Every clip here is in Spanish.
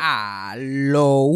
Aló.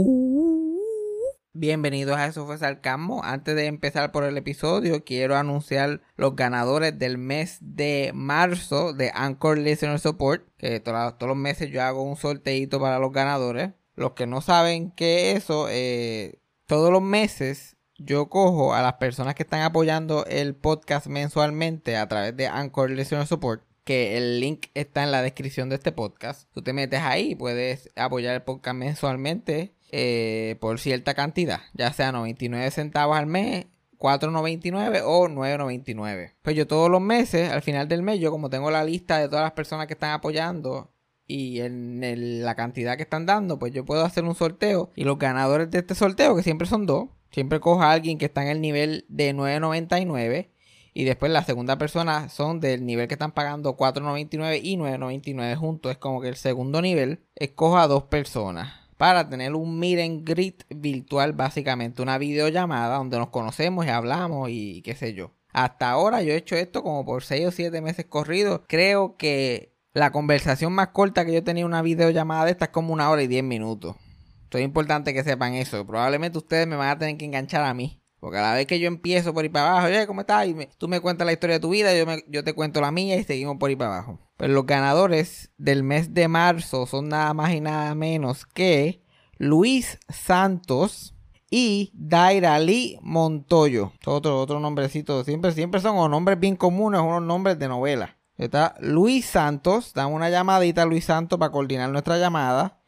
Bienvenidos a Eso fue Sarcasmo. Antes de empezar por el episodio, quiero anunciar los ganadores del mes de marzo de Anchor Listener Support. Que todos los meses yo hago un sorteito para los ganadores. Los que no saben qué es eso, eh, todos los meses yo cojo a las personas que están apoyando el podcast mensualmente a través de Anchor Listener Support que el link está en la descripción de este podcast. Tú te metes ahí y puedes apoyar el podcast mensualmente eh, por cierta cantidad, ya sea 99 centavos al mes, 4.99 o 9.99. Pues yo todos los meses, al final del mes, yo como tengo la lista de todas las personas que están apoyando y en la cantidad que están dando, pues yo puedo hacer un sorteo y los ganadores de este sorteo, que siempre son dos, siempre cojo a alguien que está en el nivel de 9.99 y después la segunda persona son del nivel que están pagando 4.99 y 9.99 juntos. Es como que el segundo nivel escoja a dos personas para tener un meet and greet virtual, básicamente una videollamada donde nos conocemos y hablamos y qué sé yo. Hasta ahora yo he hecho esto como por 6 o 7 meses corridos. Creo que la conversación más corta que yo tenido una videollamada de esta es como una hora y 10 minutos. Esto es importante que sepan eso. Probablemente ustedes me van a tener que enganchar a mí porque a la vez que yo empiezo por ir para abajo, oye, ¿cómo estás? Y tú me cuentas la historia de tu vida, yo, yo te cuento la mía y seguimos por ir para abajo. Pero los ganadores del mes de marzo son nada más y nada menos que Luis Santos y Dairali Montoyo. Otro, otro nombrecito. Siempre, siempre son nombres bien comunes, unos nombres de novela. Está Luis Santos. Dame una llamadita a Luis Santos para coordinar nuestra llamada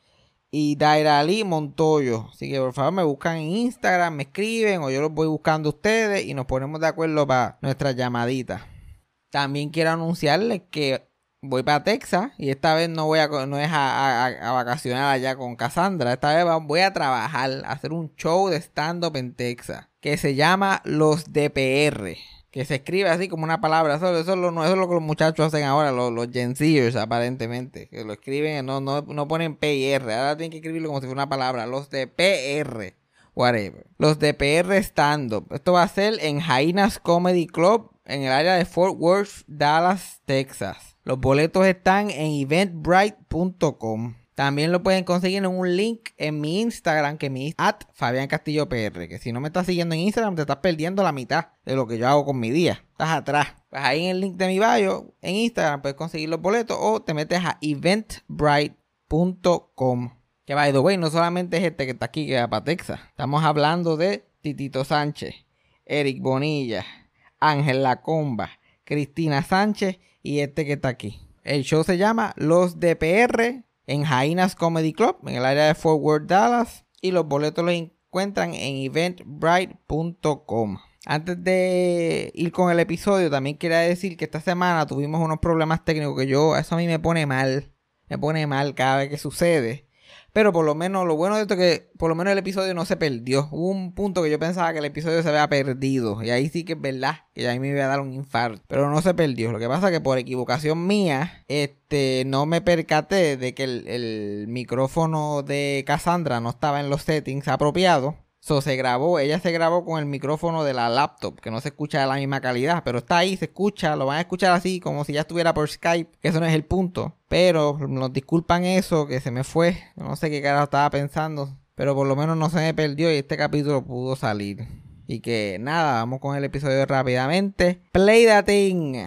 y Dairali Montoyo. Así que por favor me buscan en Instagram, me escriben o yo los voy buscando a ustedes y nos ponemos de acuerdo para nuestra llamadita. También quiero anunciarles que voy para Texas y esta vez no voy a no es a, vacacionar allá con Cassandra. Esta vez voy a trabajar, a hacer un show de stand-up en Texas que se llama Los DPR que se escribe así como una palabra. Eso, eso, es, lo, eso es lo que los muchachos hacen ahora, los, los Gen aparentemente. Que lo escriben, no, no, no ponen P y R. Ahora tienen que escribirlo como si fuera una palabra. Los de PR. Whatever. Los de PR Stand-Up. Esto va a ser en Jainas Comedy Club en el área de Fort Worth, Dallas, Texas. Los boletos están en eventbrite.com. También lo pueden conseguir en un link en mi Instagram, que mi at Fabián Castillo PR. Que si no me estás siguiendo en Instagram, te estás perdiendo la mitad de lo que yo hago con mi día. Estás atrás. Pues ahí en el link de mi bio, en Instagram, puedes conseguir los boletos o te metes a eventbrite.com. Que by the way, no solamente es este que está aquí, que va para Texas. Estamos hablando de Titito Sánchez, Eric Bonilla, Ángel Lacomba, Cristina Sánchez y este que está aquí. El show se llama Los DPR en Jainas Comedy Club, en el área de Fort Worth, Dallas. Y los boletos los encuentran en eventbrite.com. Antes de ir con el episodio, también quería decir que esta semana tuvimos unos problemas técnicos que yo, eso a mí me pone mal. Me pone mal cada vez que sucede. Pero por lo menos, lo bueno de esto es que por lo menos el episodio no se perdió. Hubo un punto que yo pensaba que el episodio se había perdido. Y ahí sí que es verdad que a mí me iba a dar un infarto. Pero no se perdió. Lo que pasa es que por equivocación mía, este, no me percaté de que el, el micrófono de Cassandra no estaba en los settings apropiados. So, se grabó, ella se grabó con el micrófono de la laptop, que no se escucha de la misma calidad, pero está ahí, se escucha, lo van a escuchar así, como si ya estuviera por Skype, que eso no es el punto. Pero nos disculpan eso, que se me fue, no sé qué carajo estaba pensando, pero por lo menos no se me perdió y este capítulo pudo salir. Y que nada, vamos con el episodio rápidamente. Play that thing.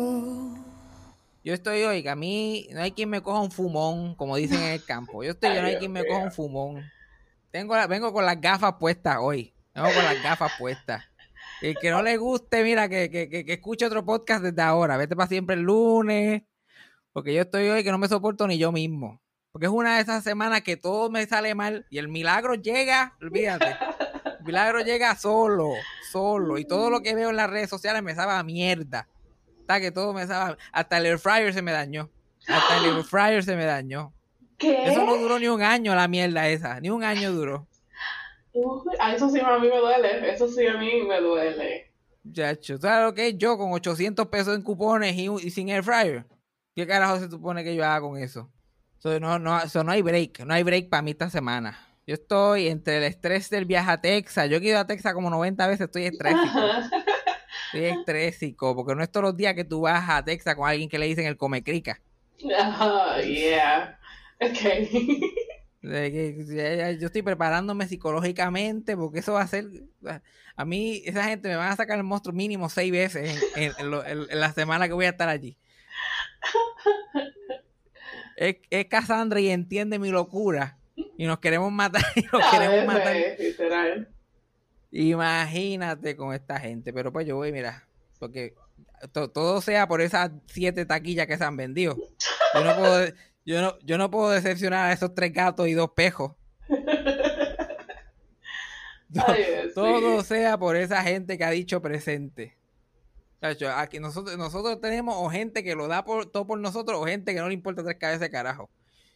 Yo estoy hoy, que a mí no hay quien me coja un fumón, como dicen en el campo. Yo estoy, yo no hay quien me coja un fumón. Tengo vengo con las gafas puestas hoy. Vengo con las gafas puestas. El que no le guste, mira, que, que, que, escuche otro podcast desde ahora. Vete para siempre el lunes. Porque yo estoy hoy que no me soporto ni yo mismo. Porque es una de esas semanas que todo me sale mal y el milagro llega, olvídate. El milagro llega solo, solo. Y todo lo que veo en las redes sociales me sabe a mierda. Que todo me sabe. Hasta el air fryer se me dañó. Hasta el air fryer se me dañó. ¿Qué? Eso no duró ni un año la mierda esa. Ni un año duró. eso sí a mí me duele. Eso sí a mí me duele. Chacho, ¿sabes lo que es? Yo con 800 pesos en cupones y, y sin air fryer. ¿Qué carajo se supone que yo haga con eso? no, no, no hay break, no hay break para mí esta semana. Yo estoy entre el estrés del viaje a Texas. Yo he ido a Texas como 90 veces, estoy estrésico. estoy estrésico, porque no es todos los días que tú vas a Texas con alguien que le dicen el come crica. yeah. Okay. Yo estoy preparándome psicológicamente porque eso va a ser. A mí, esa gente me van a sacar el monstruo mínimo seis veces en, en la semana que voy a estar allí es, es Cassandra y entiende mi locura. Y nos queremos matar. Y nos queremos matar. Imagínate con esta gente. Pero pues yo voy, mira, porque todo sea por esas siete taquillas que se han vendido. Yo no puedo, yo no, yo no puedo decepcionar a esos tres gatos y dos pejos. todo sea por esa gente que ha dicho presente. Aquí nosotros, nosotros tenemos o gente que lo da por, todo por nosotros o gente que no le importa tres cabezas de carajo.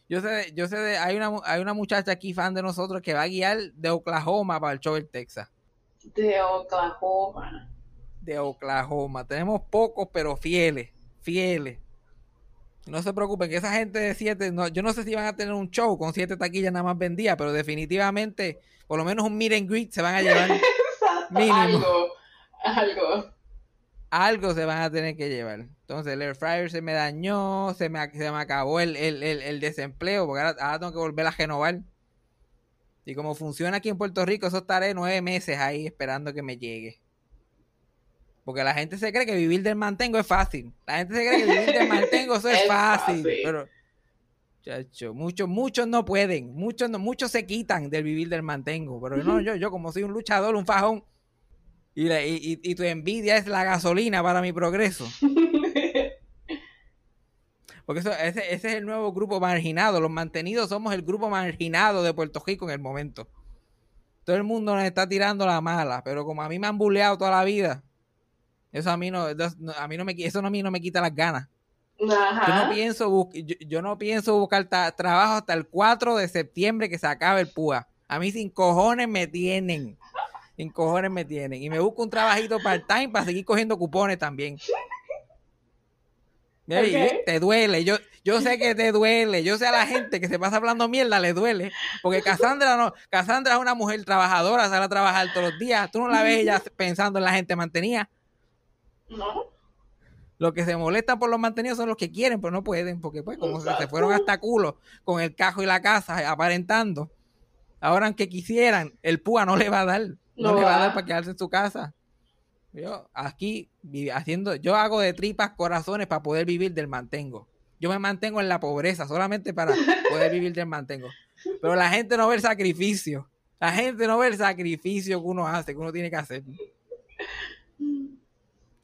Yo sé, yo sé de, hay una, hay una muchacha aquí fan de nosotros que va a guiar de Oklahoma para el show del Texas. De Oklahoma. De Oklahoma. Tenemos pocos, pero fieles, fieles. No se preocupen, que esa gente de siete, no, yo no sé si van a tener un show con siete taquillas nada más vendidas, pero definitivamente, por lo menos un meet and greet se van a llevar. mínimo. Algo, algo algo se van a tener que llevar. Entonces el air fryer se me dañó, se me, se me acabó el, desempleo, porque ahora, tengo que volver a renovar. Y como funciona aquí en Puerto Rico, eso estaré nueve meses ahí esperando que me llegue. Porque la gente se cree que vivir del mantengo es fácil. La gente se cree que vivir del mantengo eso es, fácil, Pero, chacho, muchos, muchos no pueden. Muchos, no, muchos se quitan del vivir del mantengo. Pero no, yo, yo como soy un luchador, un fajón, y, tu envidia es la gasolina para mi progreso. Porque eso, ese, es el nuevo grupo marginado. Los mantenidos somos el grupo marginado de Puerto Rico en el momento. Todo el mundo nos está tirando la mala, pero como a mí me han bulleado toda la vida, eso a mí no, a mí no me, eso a mí no me quita las ganas. Yo no pienso yo, no pienso buscar trabajo hasta el 4 de septiembre que se acabe el PUA. A mí sin cojones me tienen en cojones me tienen. Y me busco un trabajito part-time para seguir cogiendo cupones también. Te duele, yo, yo sé que te duele, yo sé a la gente que se pasa hablando mierda, le duele, porque Cassandra no, Cassandra es una mujer trabajadora, sale a trabajar todos los días, tú no la ves ella pensando en la gente mantenida. No. Los que se molestan por los mantenidos son los que quieren, pero no pueden, porque pues como se fueron hasta culo con el cajo y la casa aparentando, ahora aunque quisieran, el púa no le va a dar. No, le va a dar para quedarse en su casa. Yo aquí haciendo, yo hago de tripas corazones para poder vivir del mantengo. Yo me mantengo en la pobreza solamente para poder vivir del mantengo. Pero la gente no ve el sacrificio. La gente no ve el sacrificio que uno hace, que uno tiene que hacer.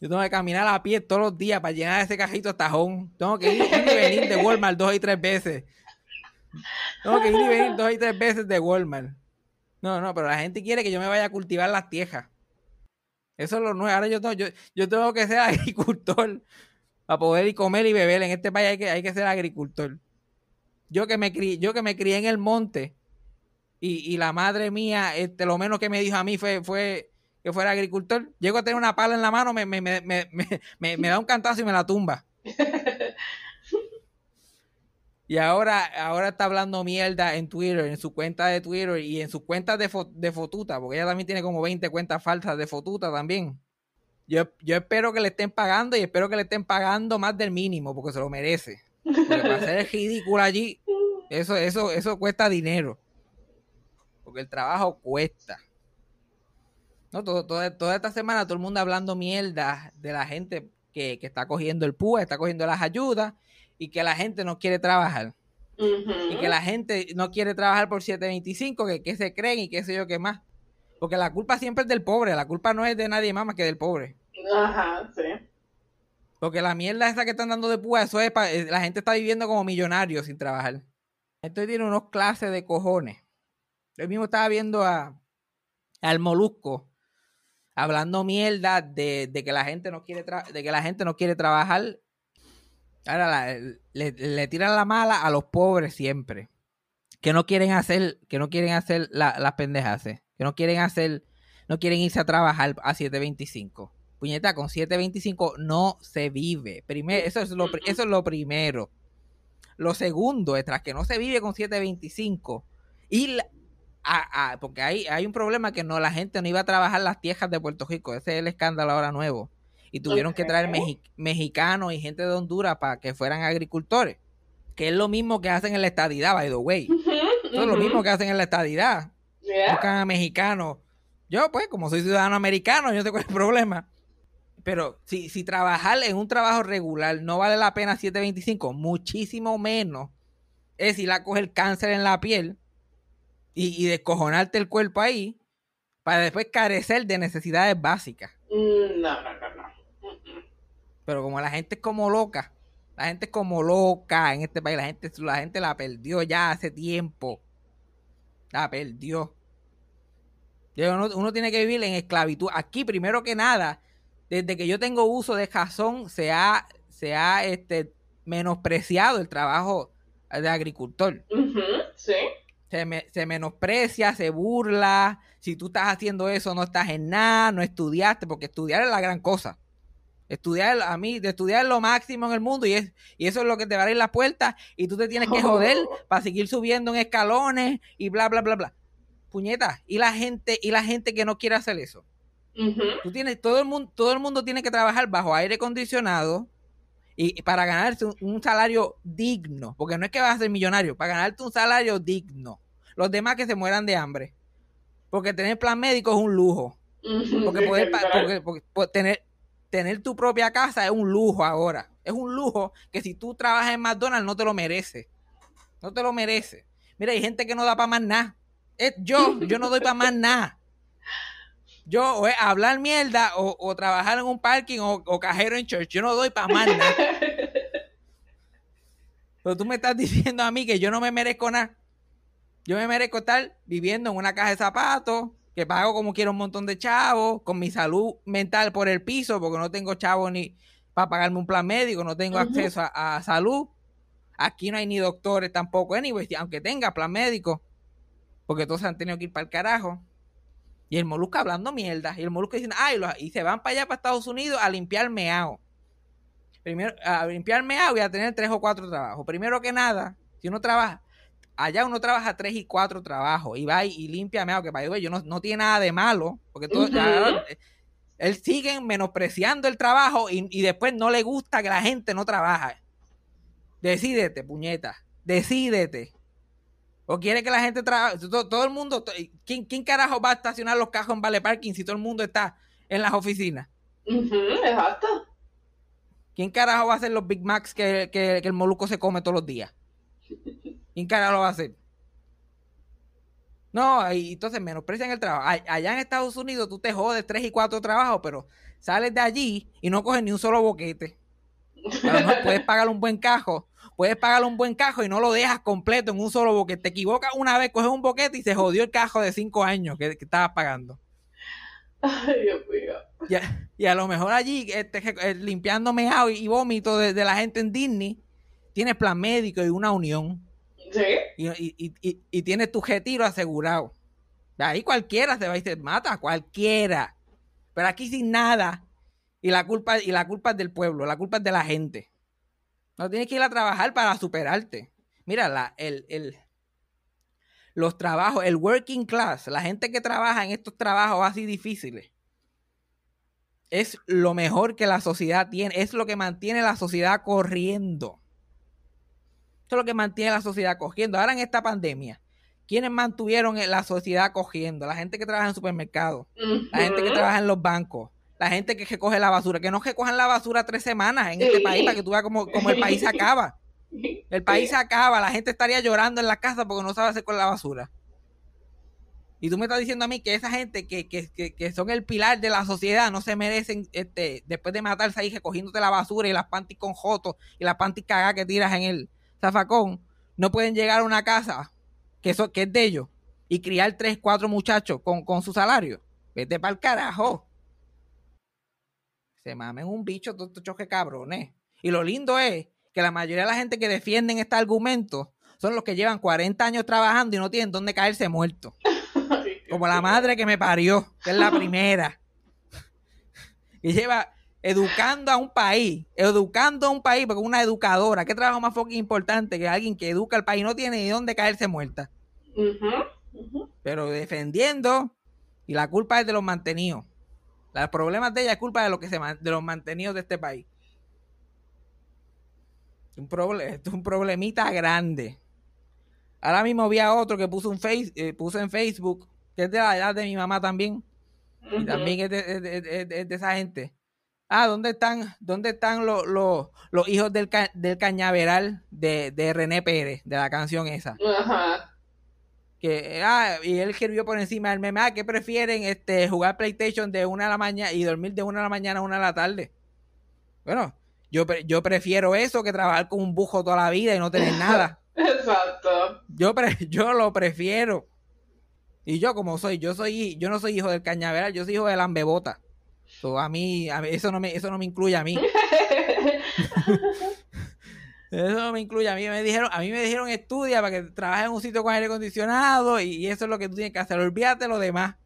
Yo tengo que caminar a pie todos los días para llenar ese cajito hasta tajón. Tengo que ir, y venir de Walmart dos y tres veces. Tengo que ir y venir dos y tres veces de Walmart. No, no, pero la gente quiere que yo me vaya a cultivar las tierras. Eso es lo nuevo. Ahora yo tengo, yo, tengo que ser agricultor para poder ir comer y beber. En este país hay que, hay que ser agricultor. Yo que me crié, yo que me crié en el monte y, la madre mía, este, lo menos que me dijo a mí fue, fue que fuera agricultor. Llego a tener una pala en la mano, me, me, me, me da un cantazo y me la tumba. Y ahora, ahora está hablando mierda en Twitter, en su cuenta de Twitter y en sus cuentas de, de Fotuta, porque ella también tiene como 20 cuentas falsas de Fotuta también. Yo, yo espero que le estén pagando y espero que le estén pagando más del mínimo, porque se lo merece. Porque para hacer ridículo allí, eso, eso, eso cuesta dinero. Porque el trabajo cuesta. No, todo, toda esta semana todo el mundo hablando mierda de la gente que, que está cogiendo el PUA, está cogiendo las ayudas y que la gente no quiere trabajar. Y que la gente no quiere trabajar por 725, que, que se creen y qué sé yo qué más. Porque la culpa siempre es del pobre, la culpa no es de nadie más más que del pobre. Ajá, sí. Porque la mierda esa que están dando de púa, eso es pa- eh, la gente está viviendo como millonario sin trabajar. Esto tiene unos clases de cojones. Yo mismo estaba viendo a al Molusco hablando mierda de, de que la gente no quiere de que la gente no quiere trabajar. Ahora la- le, le tiran la mala a los pobres siempre. Que no quieren hacer, que no quieren hacer la- las pendejas, que no quieren hacer, no quieren irse a trabajar a 725. Puñeta, con 725 no se vive. Primero, eso es lo, pri- eso es lo primero. Lo segundo es tras que no se vive con 725 y la- a- a- porque hay, hay un problema que no la gente no iba a trabajar las tierras de Puerto Rico. Ese es el escándalo ahora nuevo. Y tuvieron que traer mexi- mexicanos y gente de Honduras para que fueran agricultores. Que es lo mismo que hacen en la estadidad, by the way. Eso es lo mismo que hacen en la estadidad. Yeah. Buscan a mexicanos. Yo, pues, como soy ciudadano americano, yo no tengo el problema. Pero si, si trabajar en un trabajo regular no vale la pena 725, muchísimo menos es ir a coger cáncer en la piel y, y descojonarte el cuerpo ahí para después carecer de necesidades básicas. Mm, No, no, no. Pero como la gente es como loca, la gente es como loca en este país, la gente, la gente la perdió ya hace tiempo. La perdió. Uno, uno tiene que vivir en esclavitud. Aquí, primero que nada, desde que yo tengo uso de razón, se ha, se ha este, menospreciado el trabajo de agricultor. Ujú, Sí. Se, me- se menosprecia, se burla. Si tú estás haciendo eso, no estás en nada, no estudiaste, porque estudiar es la gran cosa. Estudiar, a mí, de estudiar es lo máximo en el mundo y, es, y eso es lo que te va a abrir las puertas y tú te tienes que joder para seguir subiendo en escalones y bla, bla, bla, bla. Puñeta, y la gente, y la gente que no quiere hacer eso. Tú tienes, todo el mundo, todo el mundo tiene que trabajar bajo aire acondicionado y y para ganarse un, un salario digno, porque no es que vas a ser millonario, para ganarte un salario digno. Los demás que se mueran de hambre. Porque tener plan médico es un lujo. Porque poder porque- porque- por tener, tener tu propia casa es un lujo ahora. Es un lujo que si tú trabajas en McDonald's no te lo mereces. No te lo mereces. Mira, hay gente que no da para más nada. Yo, yo no doy para más nada. Yo, o es hablar mierda, o, o trabajar en un parking, o, o cajero en church. Yo no doy para más nada. Pero tú me estás diciendo a mí que yo no me merezco nada. Yo me merezco estar viviendo en una caja de zapatos, que pago como quiero un montón de chavos, con mi salud mental por el piso, porque no tengo chavos ni para pagarme un plan médico, no tengo acceso a, a salud. Aquí no hay ni doctores tampoco, anyway, aunque tenga plan médico, porque todos se han tenido que ir para el carajo. Y el Molusco hablando mierda. Y el Molusco diciendo, ay, los- y se van para allá, para Estados Unidos, a limpiar meao. Primero, a limpiar meao y a tener tres o cuatro trabajos. Primero que nada, si uno trabaja, allá uno trabaja tres y cuatro trabajos. Y va y, y limpia meao, que para yo no, no tiene nada de malo. Porque todo, ya- él sigue menospreciando el trabajo y, y después no le gusta que la gente no trabaja. Decídete, puñeta. Decídete. ¿O quiere que la gente trabaje? Todo, todo el mundo. ¿quién, ¿Quién carajo va a estacionar los cajos en Vale Parking si todo el mundo está en las oficinas? Exacto. ¿Quién carajo va a hacer los Big Macs que, que- que el Moluco se come todos los días? ¿Quién carajo lo va a hacer? No, y entonces menosprecian el trabajo. Allá en Estados Unidos tú te jodes tres y cuatro trabajos, pero sales de allí y no coges ni un solo boquete. A lo mejor puedes pagar un buen cajo, puedes pagar un buen cajo y no lo dejas completo en un solo boquete. Te equivocas una vez, coges un boquete y se jodió el cajo de cinco años que, que estabas pagando. Ay, Dios mío. Y a, y a lo mejor allí, este, eh, limpiando y, y vómito de, de la gente en Disney, tienes plan médico y una unión. Y, y, y, y- tienes tu retiro asegurado. Ahí cualquiera se va y se mata, cualquiera. Pero aquí sin nada. Y la culpa, y la culpa es del pueblo, la culpa es de la gente. No tienes que ir a trabajar para superarte. Mira, la, el, el, los trabajos, el working class, la gente que trabaja en estos trabajos así difíciles, es lo mejor que la sociedad tiene, es lo que mantiene la sociedad corriendo. Eso es lo que mantiene la sociedad cogiendo. Ahora en esta pandemia, ¿quiénes mantuvieron la sociedad cogiendo? La gente que trabaja en supermercados, la gente que trabaja en los bancos, la gente que recoge la basura, que no recojan la basura tres semanas en este país para que tú veas cómo, cómo el país se acaba. El país se acaba, la gente estaría llorando en la casa porque no sabe hacer con la basura. Y tú me estás diciendo a mí que esa gente que, que, que, que son el pilar de la sociedad no se merecen, este, después de matarse ahí recogiéndote la basura y las panties con jotos y las panties cagadas que tiras en el zafacón, no pueden llegar a una casa que, eso, que es de ellos y criar tres, cuatro muchachos con, con su salario. Vete para el carajo. Se mamen un bicho, todos estos choques cabrones. Y lo lindo es que la mayoría de la gente que defienden este argumento son los que llevan 40 años trabajando y no tienen dónde caerse muertos. Como la madre que me parió, que es la primera. Y lleva educando a un país, educando a un país, porque una educadora, ¿qué trabajo más fucking importante que alguien que educa al país no tiene ni dónde caerse muerta? Pero defendiendo, y la culpa es de los mantenidos. Los problemas de ella es culpa de, lo que se, de los mantenidos de este país. Un esto es un problemita grande. Ahora mismo vi a otro que puso, un face, eh, puso en Facebook, que es de la edad de mi mamá también. Y también es de, esa gente. Ah, ¿dónde están, dónde están los, los, los hijos del, del cañaveral de, de, René Pérez, de la canción esa? Ajá. Que, ah, y él escribió por encima del meme, ah, ¿qué prefieren este, jugar PlayStation de una a la mañana y dormir de una a la mañana a una a la tarde? Bueno, yo, yo prefiero eso que trabajar con un bujo toda la vida y no tener nada. Exacto. Yo, yo lo prefiero. Y yo como soy, yo soy, yo no soy hijo del cañaveral, yo soy hijo de la a, mí, eso no me, eso no me incluye a mí. eso no me incluye a mí. Me dijeron, a mí me dijeron estudia para que trabajes en un sitio con aire acondicionado y, eso es lo que tú tienes que hacer. Olvídate lo demás.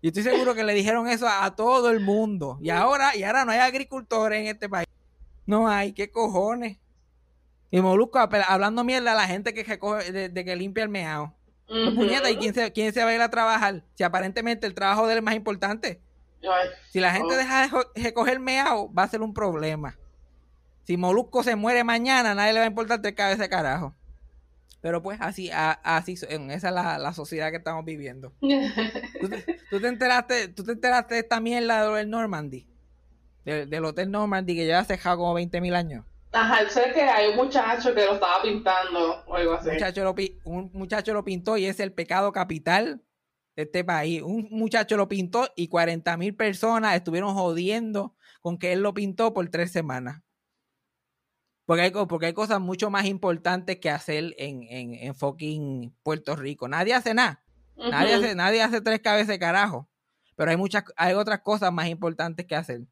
Y estoy seguro que le dijeron eso a, todo el mundo. Y ahora, y ahora no hay agricultores en este país. No hay, qué cojones. Y Molusco hablando mierda a la gente que recoge, de, que limpia el meao. ¿y quién se, quién se va a ir a trabajar? Si aparentemente el trabajo de él es más importante. Si la gente deja de recoger meao, va a ser un problema. Si Molusco se muere mañana, nadie le va a importar tres cabezas de carajo. Pero pues así, así esa es la, sociedad que estamos viviendo. ¿Tú, te, enteraste, ¿Tú te enteraste de esta mierda del Normandy? del Hotel Normandy que lleva cejado como 20 mil años. Ajá, sé que hay un muchacho que lo estaba pintando o algo así. Un muchacho lo, pintó y es el pecado capital de este país. Un muchacho lo pintó y 40 mil personas estuvieron jodiendo con que él lo pintó por tres semanas. Porque hay, porque hay cosas mucho más importantes que hacer en, en, en fucking Puerto Rico. Nadie hace nada. nadie, hace, nadie hace tres cabezas de carajo. Pero hay muchas, hay otras cosas más importantes que hacer.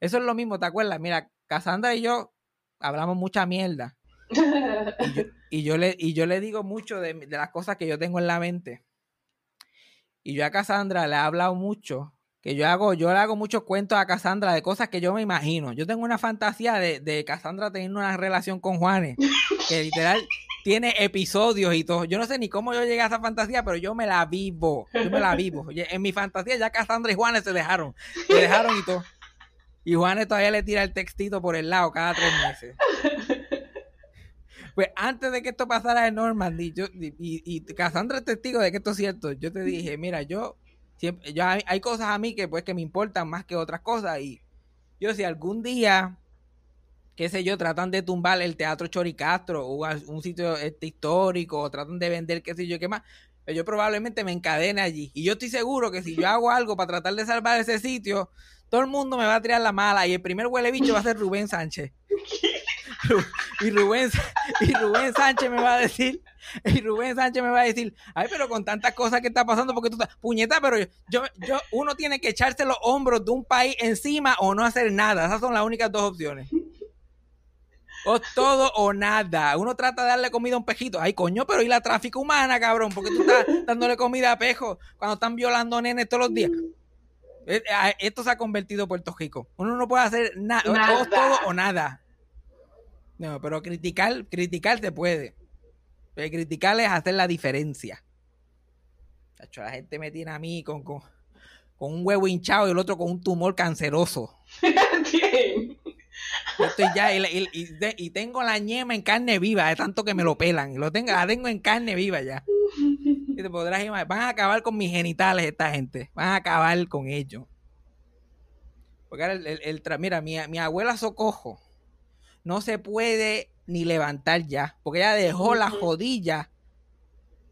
Eso es lo mismo, ¿te acuerdas? Mira, Cassandra y yo hablamos mucha mierda. Y yo, le, y yo le digo mucho de, las cosas que yo tengo en la mente. Y yo a Cassandra le he hablado mucho, que yo hago, yo le hago muchos cuentos a Cassandra de cosas que yo me imagino. Yo tengo una fantasía de, de Cassandra teniendo una relación con Juanes, que literal tiene episodios y todo. Yo no sé ni cómo yo llegué a esa fantasía, pero yo me la vivo. Yo me la vivo. En mi fantasía ya Cassandra y Juanes se dejaron. Se dejaron y todo. Y Juanes todavía le tira el textito por el lado cada tres meses. Pues antes de que esto pasara en Normandy, yo, y, y, Cassandra es testigo de que esto es cierto, yo te dije, mira, yo, siempre, yo hay, cosas a mí que pues que me importan más que otras cosas. Y yo si algún día, qué sé yo, tratan de tumbar el teatro Choricastro o un sitio este, histórico, o tratan de vender qué sé yo qué más, pues yo probablemente me encadene allí. Y yo estoy seguro que si yo hago algo para tratar de salvar ese sitio, todo el mundo me va a tirar la mala y el primer huele bicho va a ser Rubén Sánchez. y Rubén, y Rubén Sánchez me va a decir, y Rubén Sánchez me va a decir, ay, pero con tantas cosas que está pasando, porque tú estás, puñeta, pero yo, yo, uno tiene que echarse los hombros de un país encima o no hacer nada. Esas son las únicas dos opciones. O todo o nada. Uno trata de darle comida a un pejito. Ay, coño, pero ¿y la tráfico humana, cabrón? Porque tú estás dándole comida a pejos cuando están violando nenes todos los días. Eh, eh, esto se ha convertido en Puerto Rico. Uno no puede hacer nada. O todo o nada. No, pero criticar, criticar se puede. Pero criticar es hacer la diferencia. la gente me tiene a mí con, con, un huevo hinchado y el otro con un tumor canceroso. Estoy ya, y, tengo la ñema en carne viva, de tanto que me lo pelan. Lo tengo, la tengo en carne viva ya. Y te podrás van a acabar con mis genitales esta gente. Van a acabar con ellos. Porque el, el, mira, mi, mi abuela Socojo no se puede ni levantar ya. Porque ella dejó la jodilla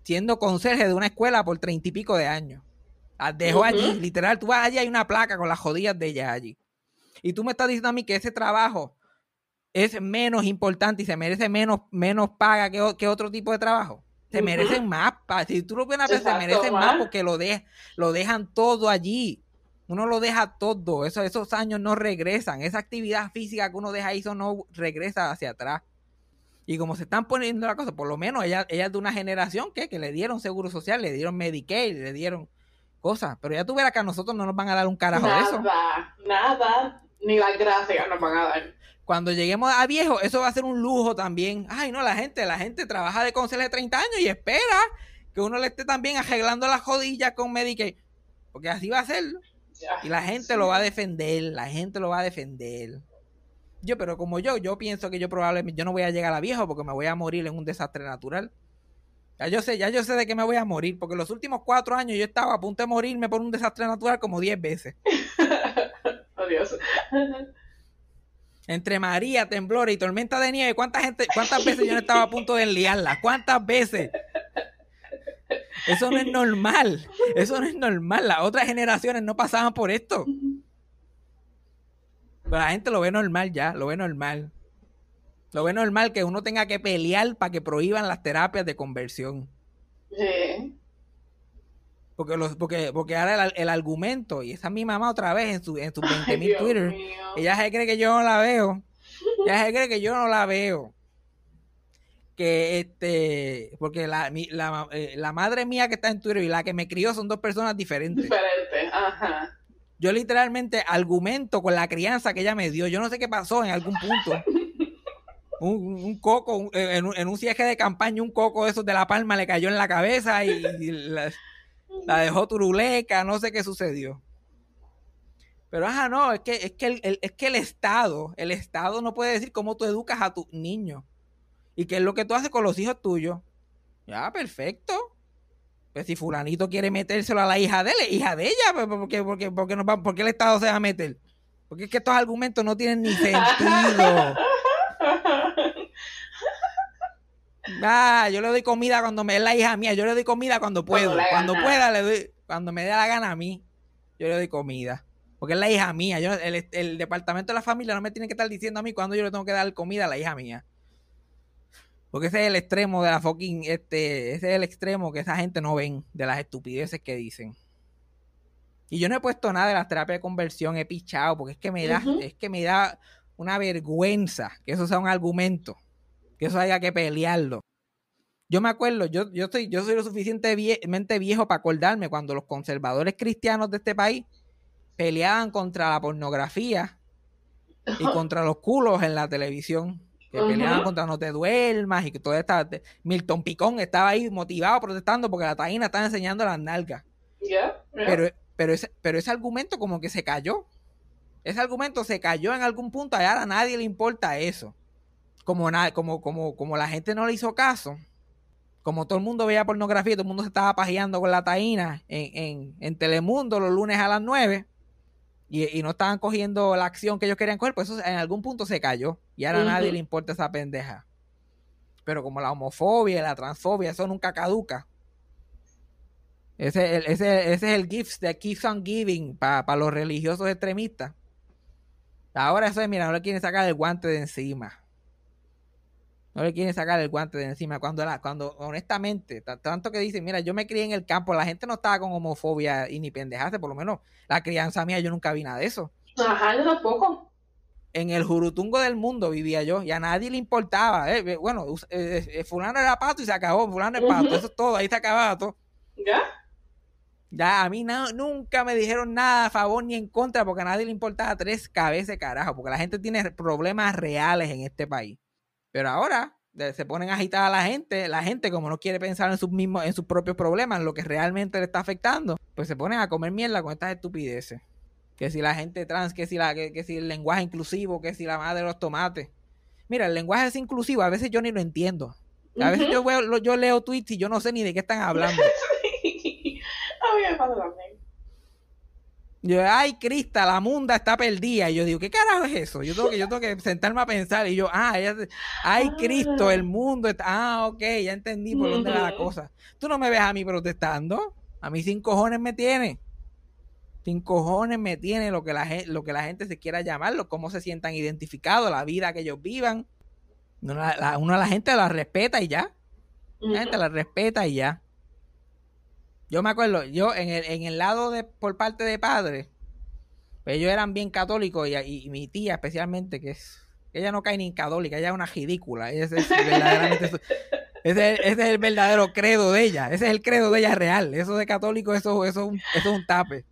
siendo conserje de una escuela por treinta y pico de años. Las dejó allí, literal. Tú vas allí, hay una placa con las jodillas de ella allí. Y tú me estás diciendo a mí que ese trabajo es menos importante y se merece menos, menos paga que, otro tipo de trabajo. Se merecen más. pa- Si tú lo a se merecen más. porque lo, de, lo dejan todo allí. Uno lo deja todo. Eso, esos años no regresan. Esa actividad física que uno deja ahí, eso no regresa hacia atrás. Y como se están poniendo las cosas, por lo menos ella, ella es de una generación que, que le dieron seguro social, le dieron Medicaid, le dieron cosas. Pero ya tú verás que a nosotros no nos van a dar un carajo de eso. Nada, nada, ni las gracias nos van a dar. Cuando lleguemos a viejo, eso va a ser un lujo también. Ay, no, la gente, la gente trabaja de conserje de 30 años y espera que uno le esté también arreglando las jodillas con Medicaid. Porque así va a ser. Y la gente lo va a defender, la gente lo va a defender. Yo, pero como yo, yo pienso que yo probablemente yo no voy a llegar a viejo porque me voy a morir en un desastre natural. Ya yo sé, ya yo sé de que me voy a morir, porque los últimos cuatro años yo estaba a punto de morirme por un desastre natural como diez veces. Oh, Dios. Entre María, temblores y tormenta de nieve, ¿cuánta gente, cuántas veces yo no estaba a punto de enliarla? ¿Cuántas veces? Eso no es normal. Eso no es normal. Las otras generaciones no pasaban por esto. Pero la gente lo ve normal ya, lo ve normal. Lo ve normal que uno tenga que pelear para que prohíban las terapias de conversión. Sí. Porque, los, porque, porque ahora el, el argumento, y esa es mi mamá otra vez en, su, en sus 20 Ay, mil Dios Twitter, mío. ella se cree que yo no la veo. Ella se cree que yo no la veo. Que este, porque la, mi- la, eh, la madre mía que está en Twitter y la que me crió son dos personas diferentes. Diferente, ajá. Yo literalmente argumento con la crianza que ella me dio. Yo no sé qué pasó en algún punto. Un, un coco, un- eh, en, un, en un cierre de campaña, un coco de esos de la palma le cayó en la cabeza y, y la, la dejó turuleca, no sé qué sucedió. Pero ajá, no, es que, es que el, el- es que el Estado, el Estado no puede decir cómo tú educas a tus niños. Y qué es lo que tú haces con los hijos tuyos. Ya, perfecto. Pues si fulanito quiere metérselo a la hija de él, hija de ella, pues, ¿por qué, por qué- por qué no por qué el Estado se va a meter? Porque es que estos argumentos no tienen ni sentido. Ah, yo le doy comida cuando me es la hija mía, yo le doy comida cuando puedo. Cuando le Cuando, gana. pueda, le doy, cuando me dé la gana a mí, yo le doy comida. Porque es la hija mía. Yo, el, el departamento de la familia no me tiene que estar diciendo a mí cuando yo le tengo que dar comida a la hija mía. Porque ese es el extremo de la fucking, este, ese es el extremo que esa gente no ven de las estupideces que dicen. Y yo no he puesto nada de las terapias de conversión, he pichado, porque es que me da, es que me da una vergüenza que eso sea un argumento, que eso haya que pelearlo. Yo me acuerdo, yo, yo, soy, yo soy lo suficientemente viejo para acordarme cuando los conservadores cristianos de este país peleaban contra la pornografía y contra los culos en la televisión. Que peleaban contra no te duermas y que toda esta... Milton Picón estaba ahí motivado protestando porque la taína estaba enseñando las nalgas. Yeah, yeah. Pero, pero, ese, pero ese argumento como que se cayó. Ese argumento se cayó en algún punto y ahora a nadie le importa eso. Como, como, como, como la gente no le hizo caso, como todo el mundo veía pornografía todo el mundo se estaba pajeando con la taína en, en, en Telemundo los lunes a las 9 y, y no estaban cogiendo la acción que ellos querían coger, pues eso en algún punto se cayó y ahora a nadie le importa esa pendeja. Pero como la homofobia y la transfobia, eso nunca caduca. Ese, el- ese, ese es el gift that keeps on giving para los religiosos extremistas. Ahora eso es, mira, no le quieren sacar el guante de encima. No le quieren sacar el guante de encima. Cuando, la, cuando honestamente, ta- tanto que dicen, mira, yo me crié en el campo, la gente no estaba con homofobia y ni pendejaste, por lo menos la crianza mía, yo nunca vi nada de eso. Ajá, yo tampoco. En el jurutungo del mundo vivía yo y a nadie le importaba. eh, eh, bueno, us- eh, eh, fulano era pato y se acabó, fulano es pato, eso es todo, ahí se acababa todo. ¿Ya? Ya, a mí no, nunca me dijeron nada a favor ni en contra porque a nadie le importaba tres cabezas, carajo, porque la gente tiene problemas reales en este país. Pero ahora se ponen a agitar a la gente, la gente como no quiere pensar en sus mismos, en sus propios problemas, en lo que realmente le está afectando, pues se ponen a comer mierda con estas estupideces. Que si la gente trans, que si la, que, que si el lenguaje inclusivo, que si la madre de los tomates. Mira, el lenguaje es inclusivo, a veces yo ni lo entiendo. A veces yo, veo, yo leo tweets y yo no sé ni de qué están hablando. a mí me pasa también. Yo, ay, Crista, la munda está perdida. Y yo digo, ¿qué carajo es eso? Yo tengo que, yo tengo que sentarme a pensar. Y yo, ah, ella, ay, Cristo, el mundo está. Ah, ok, ya entendí por dónde va la cosa. Tú no me ves a mí protestando. A mí sin cojones me tiene. Sin cojones me tiene lo que la, lo que la gente se quiera llamarlo, cómo se sientan identificados, la vida que ellos vivan. Uno la, uno, la gente la respeta y ya. La gente la respeta y ya. Yo me acuerdo, yo en el, en el lado de por parte de padre, pues ellos eran bien católicos y, mi tía especialmente, que es, ella no cae ni en católica, ella es una ridícula. Ese es, ese, ese es el verdadero credo de ella. Ese es el credo de ella real. Eso de católico, eso, eso, eso es un tape.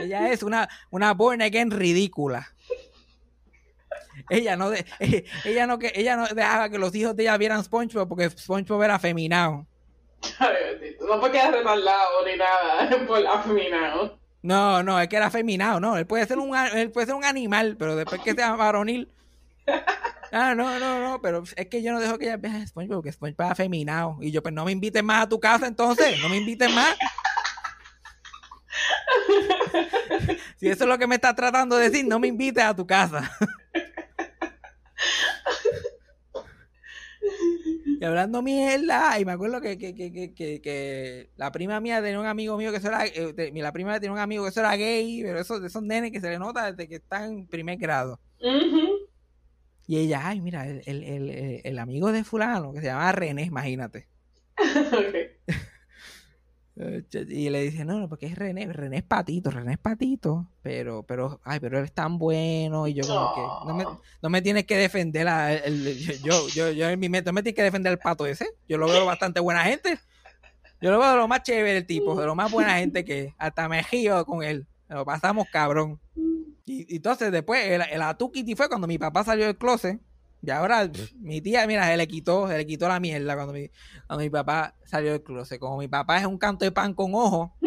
Ella es una, una born again ridícula. Ella no, de, ella, no, que, ella no dejaba que los hijos de ella vieran SpongeBob porque SpongeBob era afeminado. No porque era retardado ni nada, por afeminado. No, no, es que era afeminado, no. Él puede ser un, él puede ser un animal, pero después que sea varonil. Ah, no, no, no, pero es que yo no dejo que ella vea SpongeBob porque SpongeBob es afeminado. Y yo, pues no me invites más a tu casa entonces, no me invites más. si eso es lo que me está tratando de decir, no me invites a tu casa. Y hablando mierda, y me acuerdo que, que, que, que, la prima mía tenía un amigo mío que eso era, eh, la prima tenía un amigo que eso era gay, pero eso, esos nenes que se le nota desde que están en primer grado. Y ella, ay, mira, el, el, el, el, amigo de fulano, que se llama René, imagínate. Y le dice, no, no, porque es René, René es patito, René es patito, pero, pero, ay, pero él es tan bueno y yo como que, no me, no. me tienes que defender a, el, yo, yo, yo en mi mente, no me tienes que defender al pato ese, yo lo veo bastante buena gente, yo lo veo de lo más chévere el tipo, de lo más buena gente que hasta me giro con él, lo pasamos cabrón. Y, entonces después el, el Atukiti fue cuando mi papá salió del closet, y ahora mi tía, mira, se le quitó, se le quitó la mierda cuando mi, cuando mi papá salió del closet. Como mi papá es un canto de pan con ojo.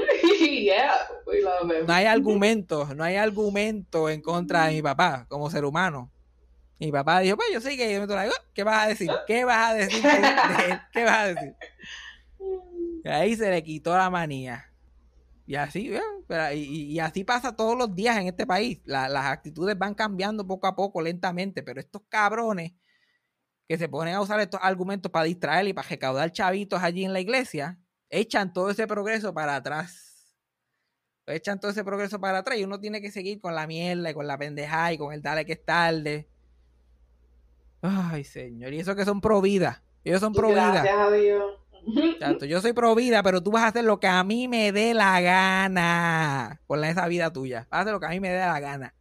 no hay argumentos, no hay argumento en contra de mi papá como ser humano. mi papá dijo, pues yo sé que yo me ¿qué vas a decir? ¿Qué vas a decir? ¿Qué vas a decir? Y ahí se le quitó la manía. Y así, y, así pasa todos los días en este país. las actitudes van cambiando poco a poco, lentamente, pero estos cabrones que se ponen a usar estos argumentos para distraer y para recaudar chavitos allí en la iglesia, echan todo ese progreso para atrás. Echan todo ese progreso para atrás y uno tiene que seguir con la mierda y con la pendejada y con el dale que es tarde. Ay, señor. Y eso que son pro vida. Ellos son pro vida. Gracias a Dios yo soy pro vida, pero tú vas a hacer lo que a mí me dé la gana con esa vida tuya. Vas a hacer lo que a mí me dé la gana.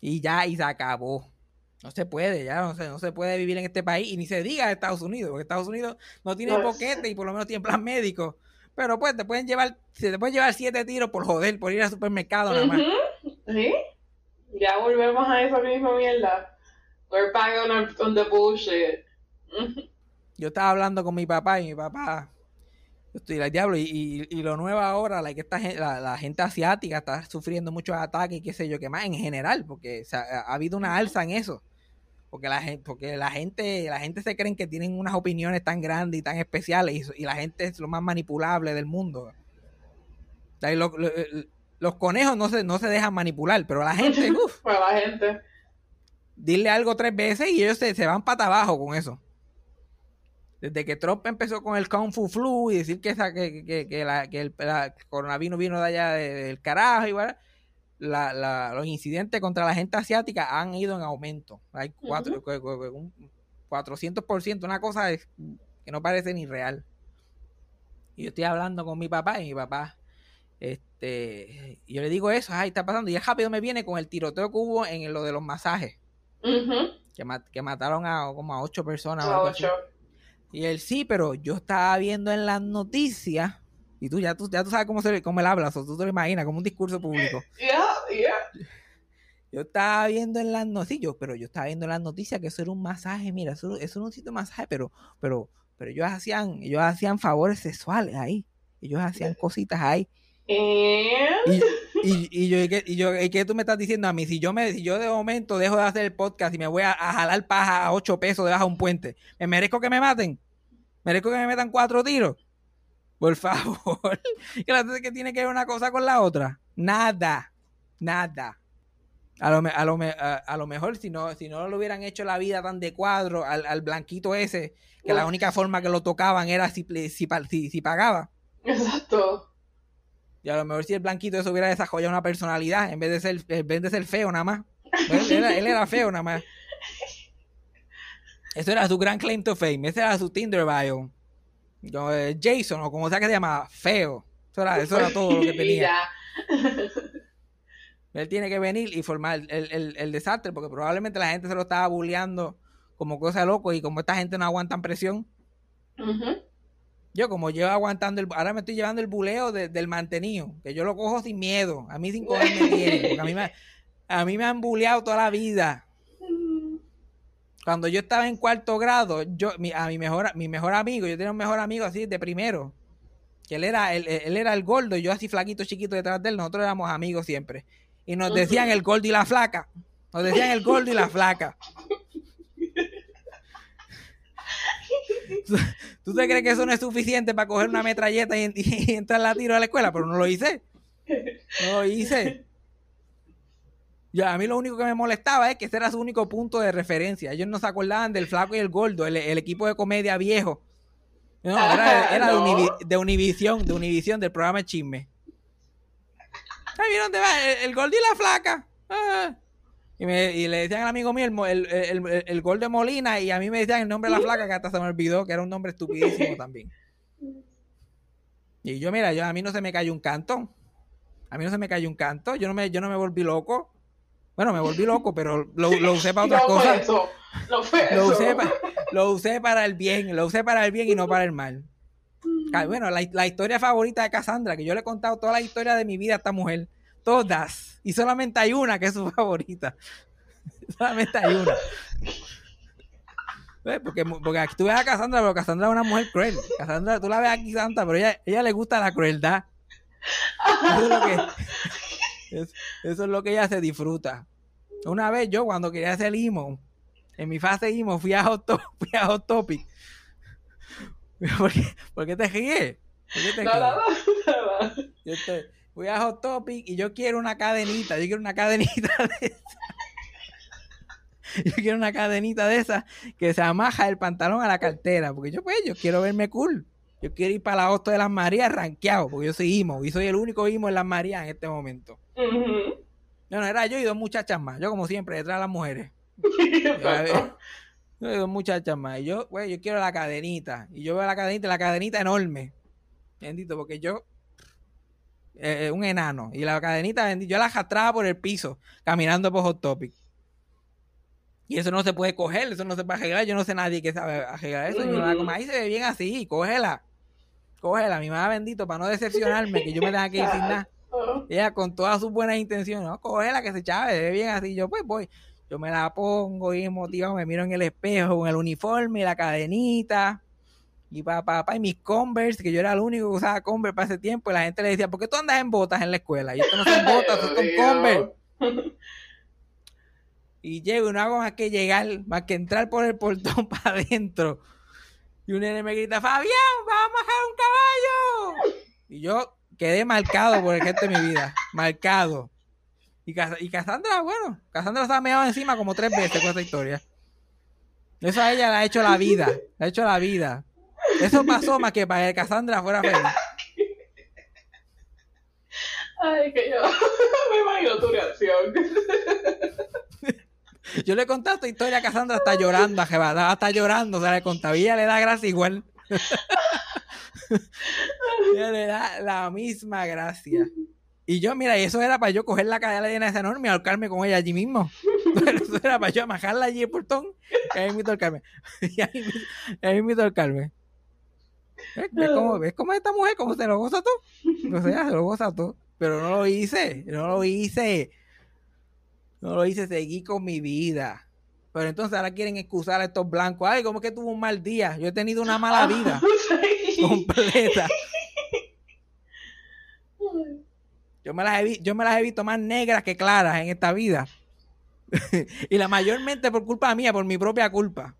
Y ya, y se acabó. No se puede, ya no se, no se puede vivir en este país y ni se diga Estados Unidos, porque Estados Unidos no tiene boquete y por lo menos tiene plan médico. Pero pues te pueden llevar, se te pueden llevar siete tiros por joder, por ir al supermercado nada más. ¿Sí? Ya volvemos a esa misma mierda. We're back on, the bullshit yo estaba hablando con mi papá y mi papá, yo estoy el diablo, y, lo nuevo ahora, la, que esta, la, gente asiática está sufriendo muchos ataques y qué sé yo, qué más en general, porque ha, habido una alza en eso. Porque la gente, porque la gente, la gente se creen que tienen unas opiniones tan grandes y tan especiales, y, la gente es lo más manipulable del mundo. los conejos no se, no se dejan manipular, pero la gente, uff. la gente. Dile algo tres veces y ellos se, se van para abajo con eso desde que Trump empezó con el Kung Fu Flu y decir que, esa, que, que, que, la, que el, coronavirus vino de allá del carajo, igual, la, la, los incidentes contra la gente asiática han ido en aumento. Hay cuatro, un 400%, una cosa que no parece ni real. Y yo estoy hablando con mi papá y mi papá, este, yo le digo eso, ay, está pasando. Y es rápido me viene con el tiroteo que hubo en lo de los masajes. que, que, mataron a como a ocho personas. A ocho. Y él sí, pero yo estaba viendo en las noticias, y tú ya tú, ya tú sabes cómo, se, cómo él habla, o tú te lo imaginas, como un discurso público. Yo estaba viendo en las noticias, pero yo estaba viendo en las noticias que eso era un masaje, mira, eso, eso era un sitio de masaje, pero, pero, pero ellos hacían, ellos hacían favores sexuales ahí, ellos hacían cositas ahí. Y, y, yo, y, yo, y ¿qué tú me estás diciendo a mí? Si yo, me, si yo de momento dejo de hacer el podcast y me voy a, jalar paja a 8 pesos debajo de un puente, ¿me merezco que me maten? ¿Merezco que me metan cuatro tiros? Por favor. ¿Qué tiene que ver una cosa con la otra? Nada. Nada. A lo, a lo, a, a lo mejor si no, si no le hubieran hecho la vida tan de cuadro al, al blanquito ese, que la única forma que lo tocaban era si, si, si, si pagaba. Exacto. Y a lo mejor si el blanquito eso hubiera desarrollado una personalidad en vez de ser, en vez de ser feo nada más. Él era, él era feo nada más. Eso era su gran claim to fame. Ese era su Tinder bio. Como, eh, Jason o como sea que se llamaba, feo. Eso era, eso era todo lo que tenía. Él tiene que venir y formar el, el- el desastre porque probablemente la gente se lo estaba bulleando como cosa loco y como esta gente no aguantan presión. Ujú. Yo como llevo aguantando el... Ahora me estoy llevando el buleo de- del mantenido, que yo lo cojo sin miedo. A mí sin cogerme tiene, porque a mí me, a mí me han buleado toda la vida. Cuando yo estaba en cuarto grado, yo mi- a mi mejor, mi mejor amigo, yo tenía un mejor amigo así de primero, que él era, él, él era el gordo y yo así flaquito, chiquito detrás de él, nosotros éramos amigos siempre. Y nos decían el gordo y la flaca. Nos decían el gordo y la flaca. ¿Tú te crees que eso no es suficiente para coger una metralleta y, y entrar a tiro a la escuela? Pero no lo hice. No lo hice. Ya, a mí lo único que me molestaba es que ese era su único punto de referencia. Ellos no se acordaban del flaco y el gordo, el, el equipo de comedia viejo. No, era, era de, No. Univi- de Univisión, de Univisión, del programa Chisme. Ahí vieron dónde va, el, el gordo y la flaca. Ah. Y, me- y le decían al amigo mío el, el, el, gordo de Molina y a mí me decían el nombre de la flaca que hasta se me olvidó, que era un nombre estupidísimo también. Y yo, mira, yo, a mí no se me cayó un canto. A mí no se me cayó un canto. Yo no me, yo no me volví loco. Bueno, me volví loco, pero lo, lo usé para otras no cosas. Eso. No Lo usé, pa- lo usé para el bien, lo usé para el bien y no para el mal. Ah, Bueno, la, la historia favorita de Cassandra, que yo le he contado toda la historia de mi vida a esta mujer, todas, y solamente hay una que es su favorita. solamente hay una. Porque, porque aquí tú ves a Cassandra, pero Cassandra es una mujer cruel. Cassandra, tú la ves aquí santa, pero ella, ella le gusta la crueldad. Eso es lo que, es- eso es lo que ella se disfruta. Una vez yo cuando quería hacer IMO, en mi fase IMO fui a Hot, fui a Hot Topic. ¿Por qué, por qué te ríes? ¿Por qué te No, ríes? no, no. Yo estoy- fui a Hot Topic y yo quiero una cadenita, yo quiero una cadenita de esa. Yo quiero una cadenita de esa que se amaja el pantalón a la cartera, porque yo pues yo quiero verme cool. Yo quiero ir para la hosta de las Marías rankeado, porque yo soy IMO y soy el único IMO en las Marías en este momento. Ujú. No, no, era yo y dos muchachas más. Yo como siempre, detrás de las mujeres. Yo y dos muchachas más. Y yo, güey, yo quiero la cadenita. Y yo veo la cadenita, la cadenita enorme. Bendito, porque yo, eh, eh, un enano. Y la cadenita, yo la arrastraba por el piso, caminando por Hot Topic. Y eso no se puede coger, eso no se puede arreglar. Yo no sé nadie que sabe arreglar eso. Y mi mamá, como ahí se ve bien así, cógela. Cógela, mi mamá bendito, para no decepcionarme, que yo me tenga que ir sin nada. Ella con todas sus buenas intenciones, no, cógela que se chave, se ve bien así. Yo pues voy, yo me la pongo y motivado, me miro en el espejo con el uniforme y la cadenita. Y pa, pa, pa, y mis Converse, que yo era el único que usaba Converse para ese tiempo, y la gente le decía, ¿por qué tú andas en botas en la escuela? Y esto no son botas, esto son. Converse. Y llego y no hago más que llegar, más que entrar por el portón para adentro. Y un nene me grita, Fabián, vamos a bajar un caballo. Y yo quedé marcado por el resto de mi vida. Marcado. Y, Cas- y Cassandra, bueno, Cassandra se ha meado encima como tres veces con esa historia. Eso a ella le ha hecho la vida. Le ha hecho la vida. Eso pasó más que para que Cassandra fuera feliz. Ay, que yo me imagino tu reacción. Yo le contado esta historia a Cassandra hasta llorando, arrebatada, hasta llorando, o sea, le contaba y ella le da gracia igual. ella le da la misma gracia. Y yo, mira, y eso era para yo coger la cadena llena esa enorme y ahorcarme con ella allí mismo. Pero eso era para yo amajarla allí el portón y ahí a ahorcarme. Y ahí, a ahorcarme. ¿Ves, cómo, ¿Ves cómo es esta mujer? ¿Cómo se lo goza todo? O sea, se lo goza todo. Pero no lo hice, no lo hice. No lo hice, seguí con mi vida. Pero entonces ahora quieren excusar a estos blancos. Ay, ¿cómo que tuvo un mal día? Yo he tenido una mala vida completa. Yo me, las he, yo me las he visto más negras que claras en esta vida. y la mayormente por culpa mía, por mi propia culpa.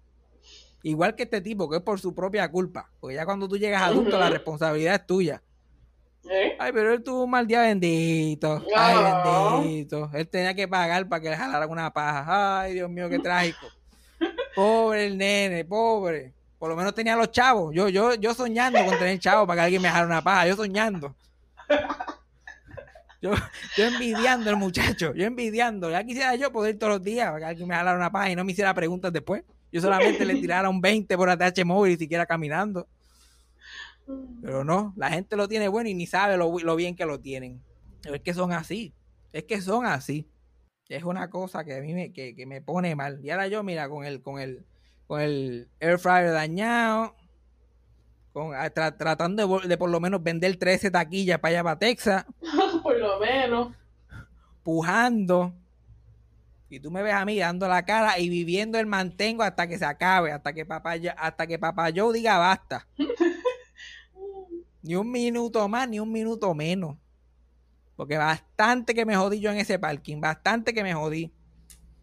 Igual que este tipo, que es por su propia culpa. Porque ya cuando tú llegas adulto, la responsabilidad es tuya. ¿Eh? Ay, pero él tuvo un mal día bendito. Ay, bendito. Él tenía que pagar para que le jalaran una paja. Ay, Dios mío, qué trágico. Pobre el nene, pobre. Por lo menos tenía los chavos. Yo, yo, yo soñando con tener chavos para que alguien me jale una paja. Yo soñando. Yo, yo envidiando al muchacho. Yo envidiando. Ya quisiera yo poder ir todos los días para que alguien me jalara una paja y no me hiciera preguntas después. Yo solamente le tirara un 20 por ATH móvil y siquiera caminando. Pero no, la gente lo tiene bueno y ni sabe lo, lo bien que lo tienen. Pero es que son así. Es que son así. Es una cosa que a mí me, que, que me pone mal. Y ahora yo, mira, con el, con el, con el air fryer dañado, con, tra- tratando de, de por lo menos vender 13 taquillas para allá para Texas, Por lo menos. pujando. Y tú me ves a mí dando la cara y viviendo el mantengo hasta que se acabe, hasta que papá, hasta que papá Joe diga basta. Ni un minuto más, ni un minuto menos. Porque bastante que me jodí yo en ese parking, bastante que me jodí.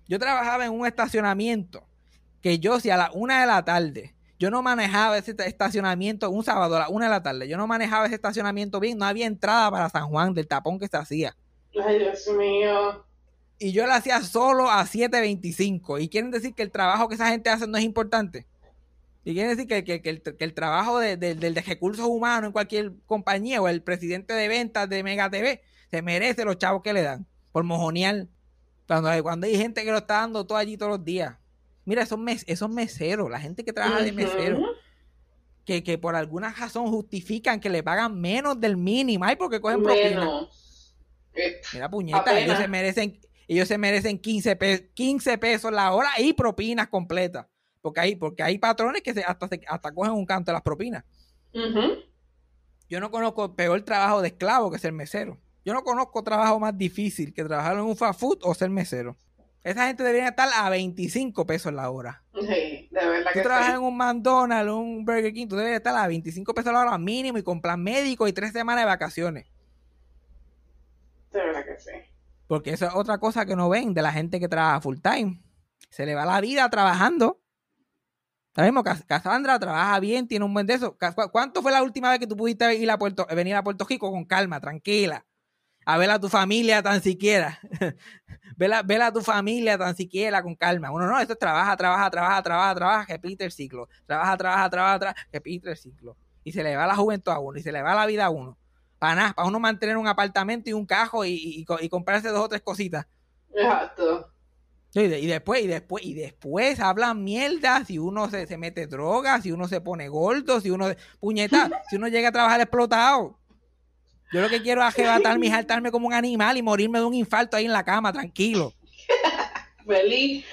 Yo trabajaba en un estacionamiento que yo, si a la una de la tarde, yo no manejaba ese estacionamiento, un sábado a la una de la tarde, yo no manejaba ese estacionamiento bien, no había entrada para San Juan del tapón que se hacía. Ay, Dios mío. Y yo lo hacía solo a 7.25. Y quieren decir que el trabajo que esa gente hace no es importante. Y quieren decir que, que- que el, que el trabajo de, de- del de recursos humanos en cualquier compañía o el presidente de ventas de Mega TV se merece los chavos que le dan por mojonear. Cuando, hay- cuando hay gente que lo está dando todo allí todos los días. Mira, esos, mes, esos meseros, la gente que trabaja de mesero, que, que por alguna razón justifican que le pagan menos del mínimo. Ay, porque cogen propina. Eh, Mira, puñeta, ellos se merecen, ellos se merecen 15, pe- 15 pesos la hora y propinas completas. Porque hay, porque hay patrones que se, hasta, se- hasta cogen un canto de las propinas. Yo no conozco peor trabajo de esclavo que ser mesero. Yo no conozco trabajo más difícil que trabajar en un fast food o ser mesero. Esa gente debería estar a 25 pesos la hora. Sí, de verdad Tú que trabajas sí. en un McDonald's o un Burger King, tú deberías estar a 25 pesos la hora mínimo y con plan médico y tres semanas de vacaciones. De verdad que sí. Porque eso es otra cosa que no ven de la gente que trabaja full time. Se le va la vida trabajando. Ahora mismo Cas- Cassandra trabaja bien, tiene un buen de eso. Cas- ¿cu- ¿Cuánto fue la última vez que tú pudiste ir a Puerto, venir a Puerto Rico con calma, tranquila? A ver a tu familia tan siquiera. ver, a, ver a tu familia tan siquiera con calma. Uno no, esto es trabaja, trabaja, trabaja, trabaja, trabaja, repite el ciclo. Trabaja, trabaja, trabaja, trabaja, repite el ciclo. Y se le va la juventud a uno, y se le va la vida a uno. Para nada, para uno mantener un apartamento y un cajo y, y- y co- y comprarse dos o tres cositas. Exacto. Y, de- y después, y después, y después hablan mierda si uno se, se mete droga, si uno se pone gordo, si uno puñeta, si uno llega a trabajar explotado. Yo lo que quiero es arrebatarme y saltarme como un animal y morirme de un infarto ahí en la cama, tranquilo, Feliz.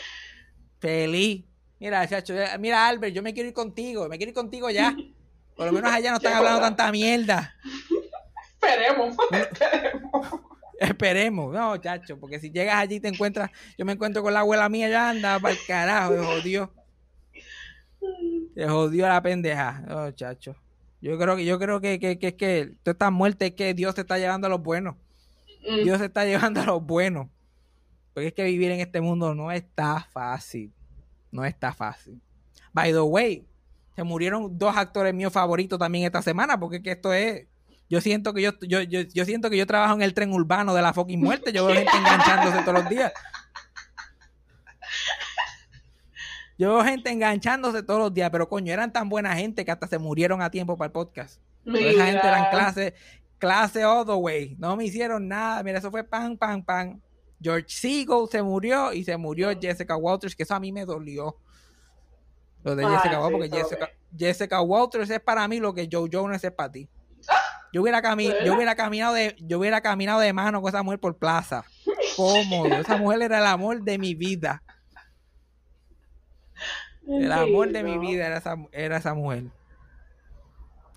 feliz. Mira, chacho, eh, mira, Albert, yo me quiero ir contigo, me quiero ir contigo ya. Por lo menos allá no están hablando tanta mierda. Esperemos. Esperemos. Esperemos, no, chacho, porque si llegas allí te encuentras, yo me encuentro con la abuela mía, ya anda para el carajo, se jodió. Se jodió la pendeja. No, chacho. Yo creo que, yo creo que, que, que es que tú estás muerto, es que Dios te está llevando a los buenos. Mm, Dios te está llevando a los buenos. Porque es que vivir en este mundo no está fácil. No está fácil. By the way, se murieron dos actores míos favoritos también esta semana, porque es que esto es. Yo siento que yo, yo, yo, yo siento que yo trabajo en el tren urbano de la fucking muerte. Yo veo gente enganchándose todos los días. Yo veo gente enganchándose todos los días, pero coño, eran tan buena gente que hasta se murieron a tiempo para el podcast. Toda esa gente eran clase, clase all the way. No me hicieron nada. Mira, eso fue pan, pan, pan. George Siegel se murió y se murió Jessica Walters, que eso a mí me dolió. Lo de Ah, Jessica sí, Walters, porque Jessica Walters es para mí lo que Joe Jonas es para ti. Yo hubiera, cami- ¿Verdad? yo hubiera caminado de, yo hubiera caminado de mano con esa mujer por plaza. Cómodo. Esa mujer era el amor de mi vida. El amor de mi vida era esa, era esa mujer.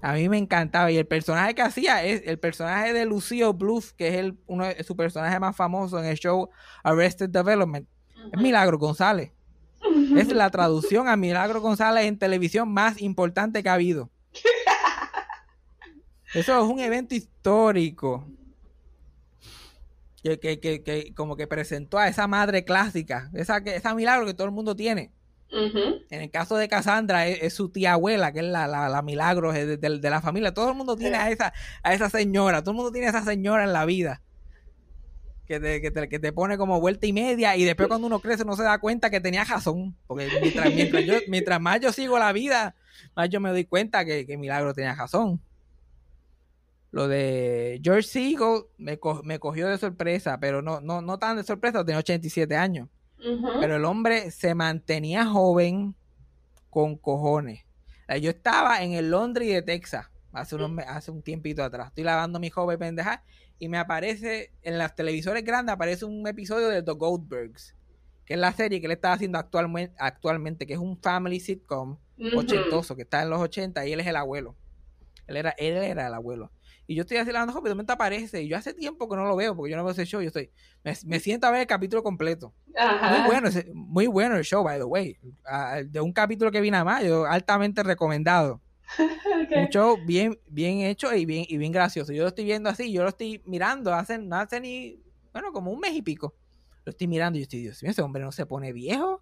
A mí me encantaba. Y el personaje que hacía es el personaje de Lucio Bluth, que es el, uno de su personaje más famoso en el show Arrested Development. Es Milagro González. Es la traducción a Milagro González en televisión más importante que ha habido. Eso es un evento histórico. Que, que, que, que como que presentó a esa madre clásica, esa, que- esa milagro que todo el mundo tiene. En el caso de Cassandra es, es su tía abuela, que es la, la, la milagro de, de- de la familia. Todo el mundo tiene a esa, a esa señora, todo el mundo tiene a esa señora en la vida. Que te, que, te, que te pone como vuelta y media y después cuando uno crece no se da cuenta que tenía razón. Porque mientras, mientras, yo, mientras más yo sigo la vida, más yo me doy cuenta que, que Milagro tenía razón. Lo de George Siegel me, co- me cogió de sorpresa, pero no, no, no tan de sorpresa, tenía 87 años. Ujú. Pero el hombre se mantenía joven con cojones. Yo estaba en el Londres de Texas hace, unos hace un tiempito atrás. Estoy lavando mi joven pendeja y me aparece en las televisores grandes aparece un episodio de The Goldbergs, que es la serie que él está haciendo actualmente, actualmente que es un family sitcom ochentoso que está en los 80 y él es el abuelo. Él era, él era el abuelo. Y yo estoy joven y de momento aparece y yo hace tiempo que no lo veo porque yo no veo ese show. Yo estoy, me, me siento a ver el capítulo completo. Ajá. Muy bueno, ese- muy bueno el show, by the way. De un capítulo que vi nada más, yo altamente recomendado. Ok. Un show bien, bien hecho y bien, y bien gracioso. Yo lo estoy viendo así, yo lo estoy mirando hace, no hace ni, bueno, como un mes y pico. Lo estoy mirando y yo estoy, Dios mío, ese hombre no se pone viejo.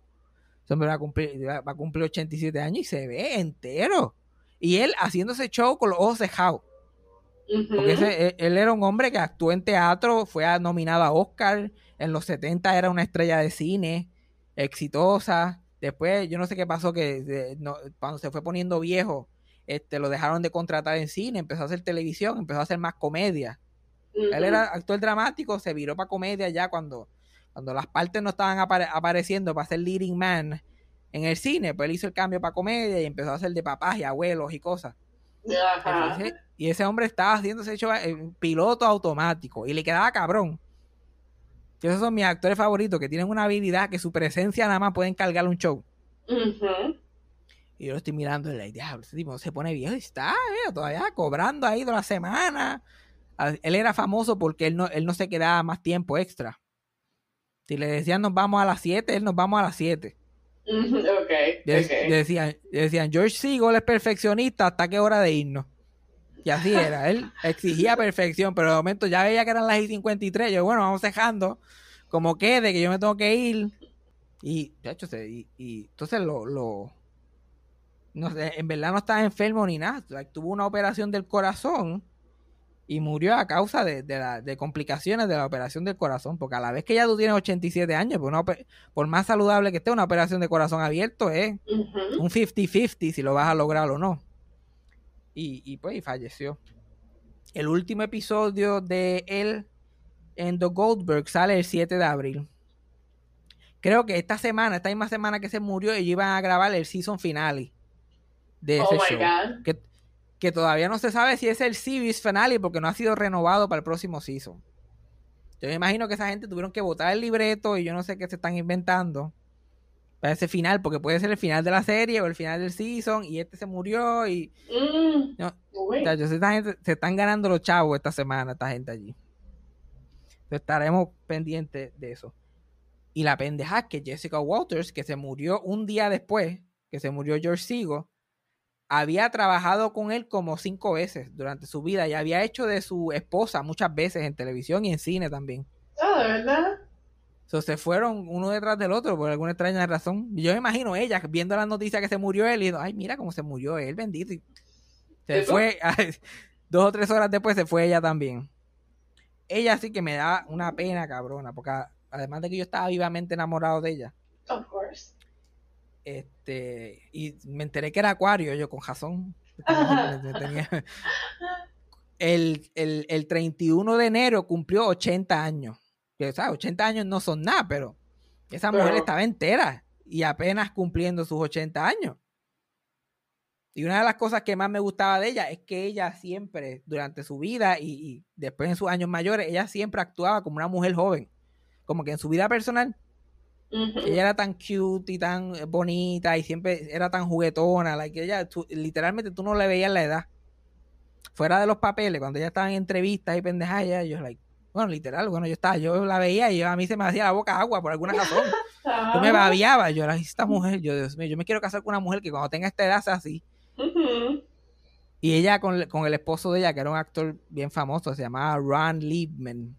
Ese hombre va a cumplir, va va a cumplir 87 años y se ve entero. Y él haciendo ese show con los ojos cejados. Porque ese- él, era un hombre que actuó en teatro, fue nominado a Oscar, en los 70 era una estrella de cine, exitosa. Después, yo no sé qué pasó, que de- no- cuando se fue poniendo viejo, este, lo dejaron de contratar en cine, empezó a hacer televisión, empezó a hacer más comedia. Él era actor dramático, se viró para comedia ya cuando, cuando las partes no estaban apare- apareciendo para ser leading man en el cine, pues él hizo el cambio para comedia y empezó a hacer de papás y abuelos y cosas. Ajá. Y ese hombre estaba haciendo ese show en piloto automático y le quedaba cabrón. Que esos son mis actores favoritos que tienen una habilidad que su presencia nada más pueden cargar un show. Y yo lo estoy mirando y le diablo, ese tipo se pone viejo y está eh, todavía cobrando ahí de la semana. Él era famoso porque él no, él no se quedaba más tiempo extra. Si le decían nos vamos a las 7, él nos vamos a las 7. Ujú. Ok. Le, ok. le decían, decían, George Siegel es perfeccionista, ¿hasta qué hora de irnos? Y así era, él exigía perfección, pero de momento ya veía que eran las y 53, yo, bueno, vamos dejando, como quede, que yo me tengo que ir. Y, de hecho, se- y, y entonces lo, lo, no sé, en verdad no estaba enfermo ni nada, like, tuvo una operación del corazón y murió a causa de, de, la- de complicaciones de la operación del corazón, porque a la vez que ya tú tienes 87 años, pues una ope- por más saludable que esté, una operación de corazón abierto es un 50-50 si lo vas a lograr o no. Y, y pues y falleció. El último episodio de él en The Goldberg sale el 7 de abril. Creo que esta semana, esta misma semana que se murió, ellos iban a grabar el season finale de Oh ese my show. God. Que, que todavía no se sabe si es el series finale porque no ha sido renovado para el próximo season. Yo me imagino que esa gente tuvieron que votar el libreto y yo no sé qué se están inventando para ese final, porque puede ser el final de la serie o el final del season y este se murió y Mm. No, Uy. Muchachos, esta gente- se están ganando los chavos esta semana, esta gente allí. Entonces, estaremos pendientes de eso. Y la pendeja que Jessica Walters, que se murió un día después, que se murió George Siegel, había trabajado con él como cinco veces durante su vida y había hecho de su esposa muchas veces en televisión y en cine también. Ah, ¿de verdad? So, se fueron uno detrás del otro por alguna extraña razón. Yo me imagino ella viendo la noticia que se murió él y dijo, ay, mira cómo se murió él, bendito. Y se fue, dos o tres horas después se fue ella también. Ella sí que me da una pena cabrona, porque además de que yo estaba vivamente enamorado de ella, Of course. Este, y me enteré que era acuario, yo con razón. Tenía- el, el, el 31 de enero cumplió 80 años. Que, ¿sabes? 80 años no son nada, pero esa mujer estaba entera y apenas cumpliendo sus 80 años. Y una de las cosas que más me gustaba de ella es que ella siempre, durante su vida y, y después en sus años mayores, ella siempre actuaba como una mujer joven. Como que en su vida personal, Ella era tan cute y tan bonita y siempre era tan juguetona. Like ella, tú- literalmente tú no le veías la edad. Fuera de los papeles, cuando ella estaba en entrevistas y pendejadas, yo, like, bueno, literal, bueno, yo estaba, yo la veía y yo- a mí se me hacía la boca agua por alguna razón. Yo me Ah. babiaba, yo era esta mujer, yo, Dios mío, yo me quiero casar con una mujer que cuando tenga esta edad sea así. Y ella con, con el esposo de ella, que era un actor bien famoso, se llamaba Ron Liebman,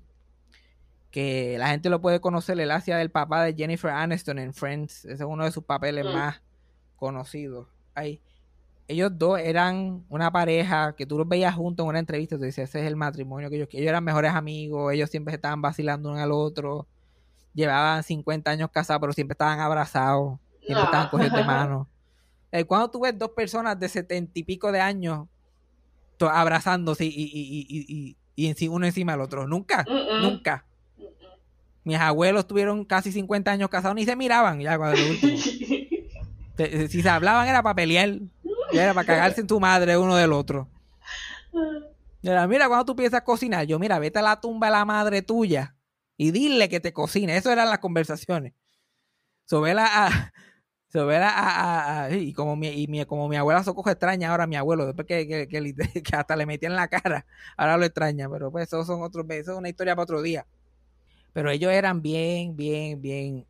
que la gente lo puede conocer, él hacía del papá de Jennifer Aniston en Friends, ese es uno de sus papeles Mm. más conocidos. Ahí. Ellos dos eran una pareja que tú los veías juntos en una entrevista, tú dices, ese es el matrimonio que ellos, ellos eran mejores amigos, ellos siempre se estaban vacilando uno al otro, llevaban 50 años casados, pero siempre estaban abrazados, siempre estaban Ah. cogidos de mano. Eh, cuando tú ves dos personas de setenta y pico de años abrazándose y, y, y, y, uno encima del otro, nunca, nunca. Mis abuelos tuvieron casi 50 años casados, ni se miraban ya cuando lo último. Si se hablaban era para pelear, ya era para cagarse en tu madre uno del otro. Era, mira, cuando tú piensas cocinar, yo, mira, vete a la tumba de la madre tuya y dile que te cocine. Eso eran las conversaciones. Sobre a, sobre a, a- a- y como mi, y mi- como mi abuela se coge extraña ahora mi abuelo, después que, que, que, li- que hasta le metían en la cara, ahora lo extraña, pero pues eso son otros, eso es una historia para otro día. Pero ellos eran bien, bien, bien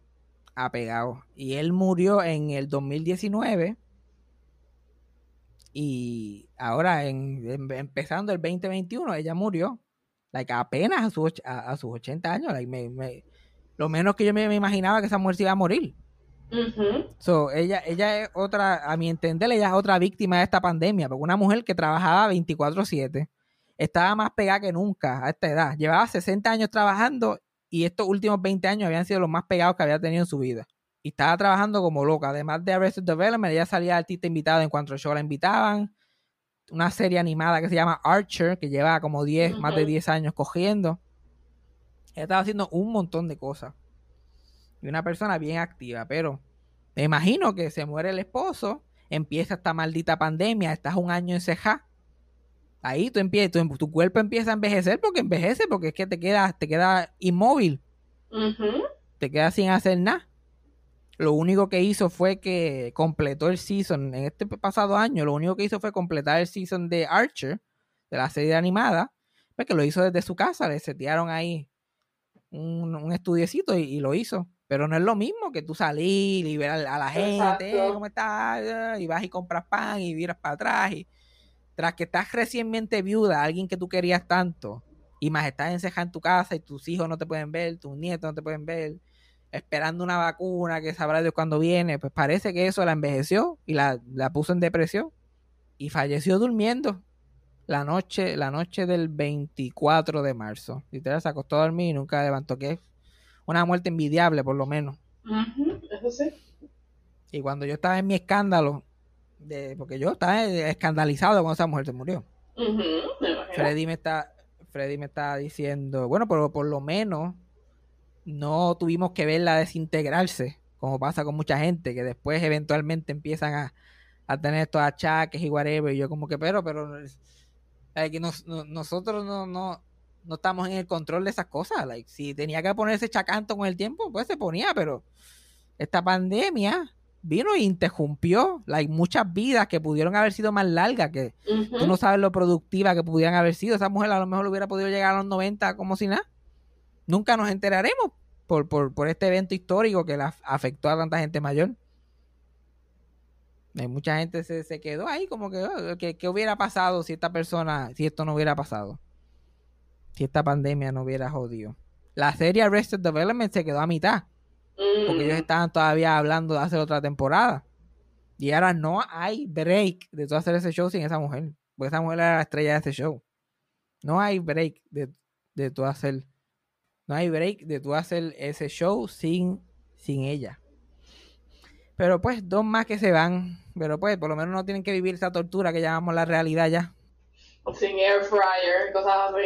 apegados. Y él murió en el 2019 y ahora, en, en- empezando el 2021, ella murió. Like, apenas a, sus a, a sus 80 años. Like, me- me- lo menos que yo me, me imaginaba que esa mujer se iba a morir. So, ella, ella es otra, a mi entender, ella es otra víctima de esta pandemia. Porque una mujer que trabajaba 24-7 estaba más pegada que nunca a esta edad. Llevaba 60 años trabajando y estos últimos 20 años habían sido los más pegados que había tenido en su vida. Y estaba trabajando como loca. Además de Arrested Development, ella salía artista invitada en cuanto al show la invitaban. Una serie animada que se llama Archer, que lleva como 10, más de Ujú. 10 años cogiendo. Ella estaba haciendo un montón de cosas. Y una persona bien activa, pero me imagino que se muere el esposo, empieza esta maldita pandemia, estás un año en ceja. Ahí tú empiezas, tu, tu cuerpo empieza a envejecer porque envejece, porque es que te quedas, te queda inmóvil, te quedas sin hacer nada. Lo único que hizo fue que completó el season en este pasado año. Lo único que hizo fue completar el season de Archer, de la serie animada, pues que lo hizo desde su casa. Le setearon ahí un, un estudiecito y, y lo hizo. Pero no es lo mismo que tú salir y ver a, a la gente, Exacto. "Eh, ¿cómo estás? Y vas y compras pan y viras para atrás. Y tras que estás recientemente viuda, alguien que tú querías tanto, y más estás encejada en tu casa y tus hijos no te pueden ver, tus nietos no te pueden ver, esperando una vacuna que sabrá Dios cuándo viene, pues parece que eso la envejeció y la, la puso en depresión y falleció durmiendo la noche, la noche del 24 de marzo. Literal se acostó a dormir y nunca levantó, que es una muerte envidiable por lo menos. Ujú. Eso sí. Y cuando yo estaba en mi escándalo, de, porque yo estaba escandalizado cuando esa mujer se murió. Me. Freddy me está, Freddy me está diciendo, bueno, pero por lo menos no tuvimos que verla desintegrarse, como pasa con mucha gente, que después eventualmente empiezan a, a tener estos achaques y whatever. Y yo como que, pero, pero, like, que nos- no- nosotros no, no, no estamos en el control de esas cosas. Like, si tenía que ponerse chacanto con el tiempo, pues se ponía, pero esta pandemia vino e interrumpió like, muchas vidas que pudieron haber sido más largas, que. Tú no sabes lo productiva que pudieran haber sido. Esa mujer a lo mejor hubiera podido llegar a los 90 como si nada. Nunca nos enteraremos por, por, por este evento histórico que la afectó a tanta gente mayor. Y mucha gente se, se quedó ahí como que, oh, ¿qué, qué hubiera pasado si esta persona, si esto no hubiera pasado? Si esta pandemia no hubiera jodido. La serie Arrested Development se quedó a mitad porque ellos estaban todavía hablando de hacer otra temporada. Y ahora no hay break de tú hacer ese show sin esa mujer. Porque esa mujer era la estrella de ese show. No hay break de, de tú hacer. No hay break de tú hacer ese show sin, sin ella. Pero pues, dos más que se van. Pero pues, por lo menos no tienen que vivir esa tortura que llamamos la realidad ya. Sin air fryer, cosas así.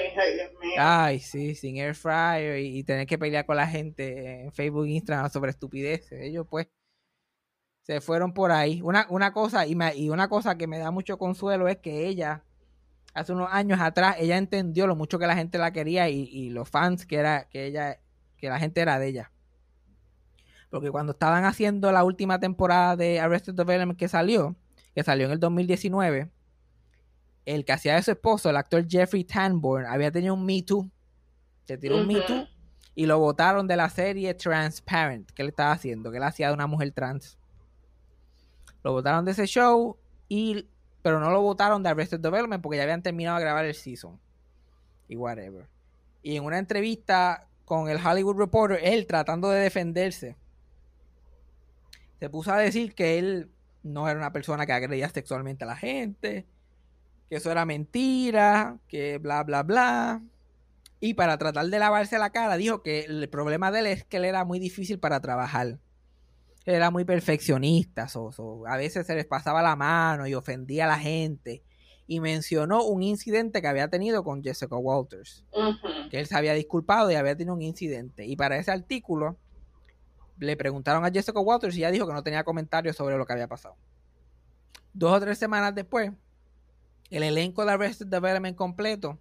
Ay, sí, sin air fryer y, y tener que pelear con la gente en Facebook e Instagram sobre estupideces. Ellos pues se fueron por ahí. Una, una cosa, y, me- y una cosa que me da mucho consuelo es que ella, hace unos años atrás, ella entendió lo mucho que la gente la quería y, y los fans que era, que ella, que la gente era de ella. Porque cuando estaban haciendo la última temporada de Arrested Development que salió, que salió en el 2019, el que hacía de su esposo, el actor Jeffrey Tanborn, había tenido un Me Too. Se tiró un Me. Too y lo votaron de la serie Transparent que él estaba haciendo, que él hacía de una mujer trans. Lo votaron de ese show, y, pero no lo votaron de Arrested Development porque ya habían terminado de grabar el season. Y whatever. Y en una entrevista con el Hollywood Reporter, él tratando de defenderse, se puso a decir que él no era una persona que agredía sexualmente a la gente, que eso era mentira, que bla, bla, bla. Y para tratar de lavarse la cara, dijo que el problema de él es que él era muy difícil para trabajar. Era muy perfeccionista, a veces se les pasaba la mano y ofendía a la gente. Y mencionó un incidente que había tenido con Jessica Walters. Que él se había disculpado y había tenido un incidente. Y para ese artículo le preguntaron a Jessica Walters y ella dijo que no tenía comentarios sobre lo que había pasado. Dos o tres semanas después, el elenco de Arrested Development completo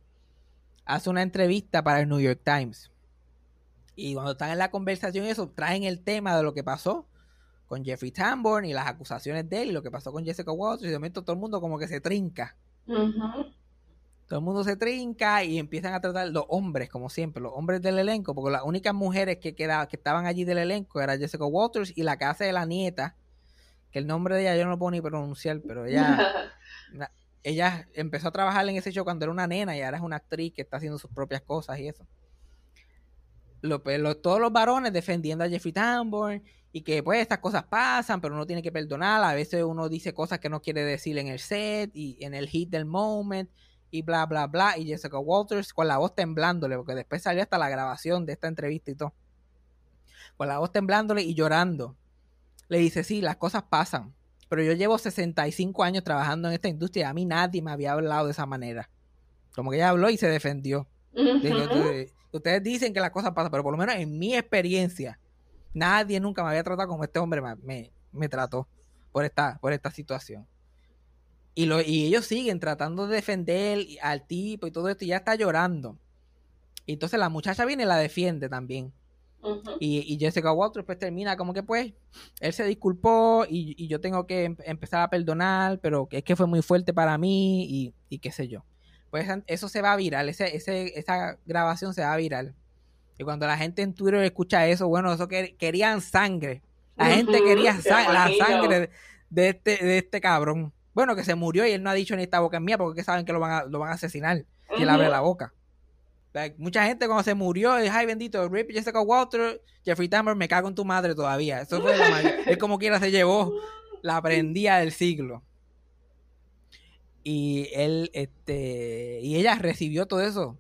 hace una entrevista para el New York Times. Y cuando están en la conversación, eso traen el tema de lo que pasó con Jeffrey Tambor y las acusaciones de él y lo que pasó con Jessica Walters. Y de momento todo el mundo como que se trinca. Todo el mundo se trinca y empiezan a tratar los hombres, como siempre, los hombres del elenco, porque las únicas mujeres que, que estaban allí del elenco era Jessica Walters y la casa de la nieta, que el nombre de ella yo no lo puedo ni pronunciar, pero ella ella empezó a trabajar en ese show cuando era una nena y ahora es una actriz que está haciendo sus propias cosas y eso. Pues, todos los varones defendiendo a Jeffrey Tambor y que pues estas cosas pasan, pero uno tiene que perdonar. A veces uno dice cosas que no quiere decir en el set y en el hit del moment y bla, bla, bla. Y Jessica Walters con la voz temblándole, porque después salió hasta la grabación de esta entrevista y todo. Con la voz temblándole y llorando. Le dice, sí, las cosas pasan pero yo llevo 65 años trabajando en esta industria y a mí nadie me había hablado de esa manera. Como que ella habló y se defendió. ustedes, dicen que las cosas pasan, pero por lo menos en mi experiencia, nadie nunca me había tratado como este hombre me, me, trató por esta, por esta situación. Y, lo, y ellos siguen tratando de defender al tipo y todo esto y ya está llorando. Y entonces la muchacha viene y la defiende también y, Jessica Walters pues termina como que pues él se disculpó y, yo tengo que em, empezar a perdonar, pero que es que fue muy fuerte para mí y, qué sé yo. Pues eso se va a viral, ese, esa grabación se va a viral. Y cuando la gente en Twitter escucha eso, bueno, eso que querían sangre. La gente quería la sangre de este, de este cabrón. Bueno, que se murió y él no ha dicho ni esta boca en mía porque saben que lo van a, lo van a asesinar. Y él abre la boca mucha gente cuando se murió, es ay bendito, Rip Jessica Walter, Jeffrey Tambor, me cago en tu madre todavía. Eso fue Él como quiera se llevó la prendía del siglo. Y él, este, y ella recibió todo eso.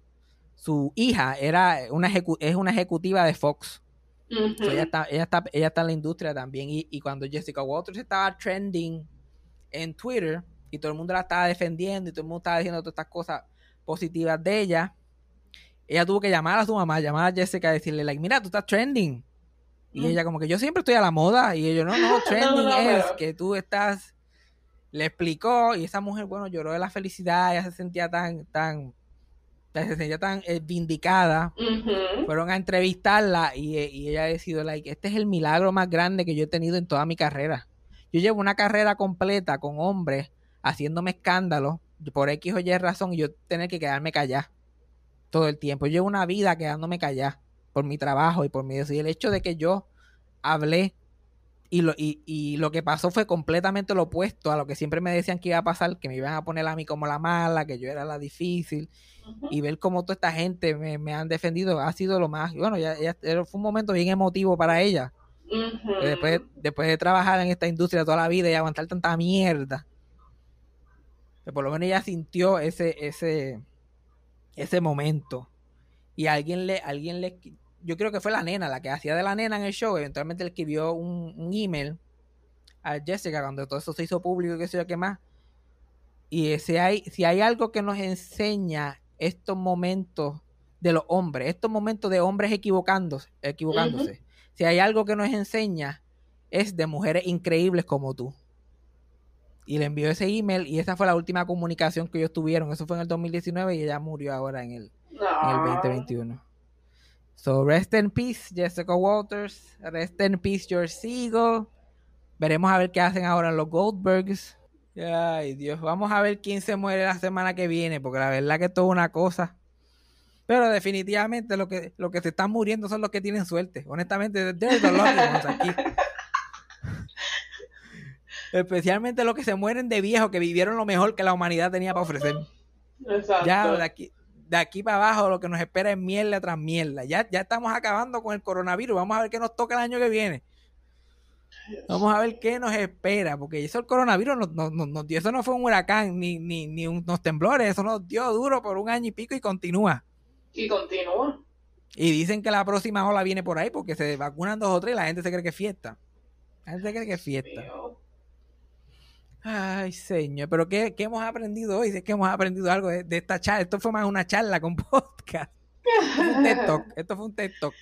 Su hija era una es una ejecutiva de Fox. ella, está, ella, está, ella está en la industria también. Y, y cuando Jessica Walters estaba trending en Twitter y todo el mundo la estaba defendiendo y todo el mundo estaba diciendo todas estas cosas positivas de ella, ella tuvo que llamar a su mamá, llamar a Jessica y decirle, like, mira, tú estás trending. Y ella como que yo siempre estoy a la moda. Y ellos, no, no, trending es que tú estás... Le explicó y esa mujer, bueno, lloró de la felicidad, ella se sentía tan, tan, se sentía tan eh, vindicada. Fueron a entrevistarla y, y ella decidió, like, este es el milagro más grande que yo he tenido en toda mi carrera. Yo llevo una carrera completa con hombres haciéndome escándalo por X o Y razón y yo tener que quedarme callada todo el tiempo. Yo llevo una vida quedándome callada por mi trabajo y por mi y el hecho de que yo hablé y lo, y, lo que pasó fue completamente lo opuesto a lo que siempre me decían que iba a pasar, que me iban a poner a mí como la mala, que yo era la difícil, y ver cómo toda esta gente me, han defendido ha sido lo más, bueno, ya, fue un momento bien emotivo para ella. después, después de trabajar en esta industria toda la vida y aguantar tanta mierda, que por lo menos ella sintió ese, ese, ese momento. Y alguien le, alguien le, yo creo que fue la nena, la que hacía de la nena en el show, eventualmente le escribió un, un email a Jessica cuando todo eso se hizo público y qué sé yo qué más. Y si hay, si hay algo que nos enseña estos momentos de los hombres, estos momentos de hombres equivocándose, equivocándose, si hay algo que nos enseña es de mujeres increíbles como tú y le envió ese email y esa fue la última comunicación que ellos tuvieron. Eso fue en el 2019 y ella murió ahora en el, 2021. So, rest in peace, Jessica Walters. Rest in peace, George Siegel. Veremos a ver qué hacen ahora los Goldbergs. Ay, Dios. Vamos a ver quién se muere la semana que viene, porque la verdad que es toda una cosa. Pero definitivamente lo que, lo que se están muriendo son los que tienen suerte. Honestamente, desde los aquí. Especialmente los que se mueren de viejos, que vivieron lo mejor que la humanidad tenía para ofrecer. Exacto. Ya de aquí, de aquí para abajo lo que nos espera es mierda tras mierda. Ya, ya estamos acabando con el coronavirus. Vamos a ver qué nos toca el año que viene. Vamos a ver qué nos espera, porque eso el coronavirus nos, nos, nos dio, eso no fue un huracán ni, ni, ni unos temblores, eso nos dio duro por un año y pico y continúa. Y continúa. Y dicen que la próxima ola viene por ahí porque se vacunan dos o tres y la gente se cree que es fiesta. La gente se cree que es fiesta. Mío. Ay, señor, pero ¿qué, qué hemos aprendido hoy? Si es que hemos aprendido algo de, de esta charla. Esto fue más una charla con podcast. Esto fue un TED Talk. Esto fue un TED Talk.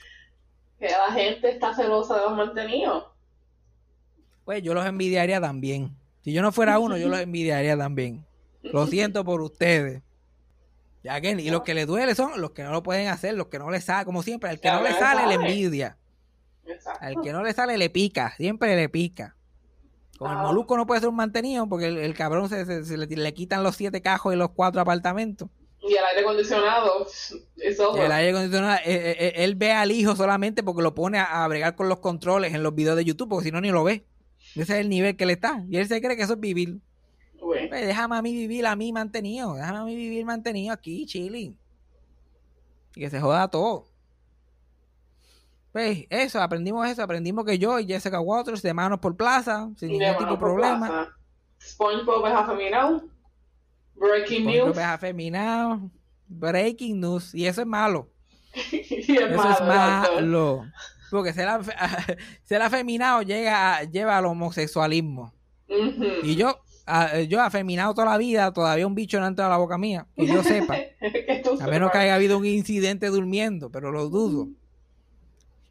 Que la gente está celosa de los mantenidos. Pues yo los envidiaría también. Si yo no fuera uno, yo los envidiaría también. Lo siento por ustedes. Ya que, y los que les duele son los que no lo pueden hacer, los que no les sale, como siempre, al que no le le sale, le envidia. Exacto. Al que no le sale, le pica. Siempre le pica. Con el Ah. molusco no puede ser un mantenido porque el, el cabrón se, se- se le, le quitan los siete cajos y los cuatro apartamentos. Y el aire acondicionado, eso El aire acondicionado, eh, eh, eh, él ve al hijo solamente porque lo pone a, a bregar con los controles en los videos de YouTube, porque si no ni lo ve. Ese es el nivel que le está. Y él se cree que eso es vivir. Pues déjame a mí vivir a mí mantenido. Déjame a mí vivir mantenido aquí, chilling. Y que se joda todo. Pues eso, aprendimos eso. Aprendimos que yo y Jessica Waters de manos por plaza, sin de ningún tipo de problema. plaza. SpongeBob es afeminado. Breaking Poncho news. es afeminado. Breaking news. Y eso es malo. y es Eso es malo. Porque ser, afe- ser afeminado llega a- lleva al homosexualismo. Y yo, a- yo afeminado toda la vida, todavía un bicho no ha entrado a la boca mía. Que yo sepa. Que A menos que haya habido un incidente durmiendo, pero lo dudo.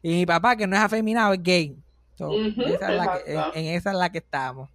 Y mi papá, que no es afeminado, es gay. So, esa es la que- en, en esa es la que estamos.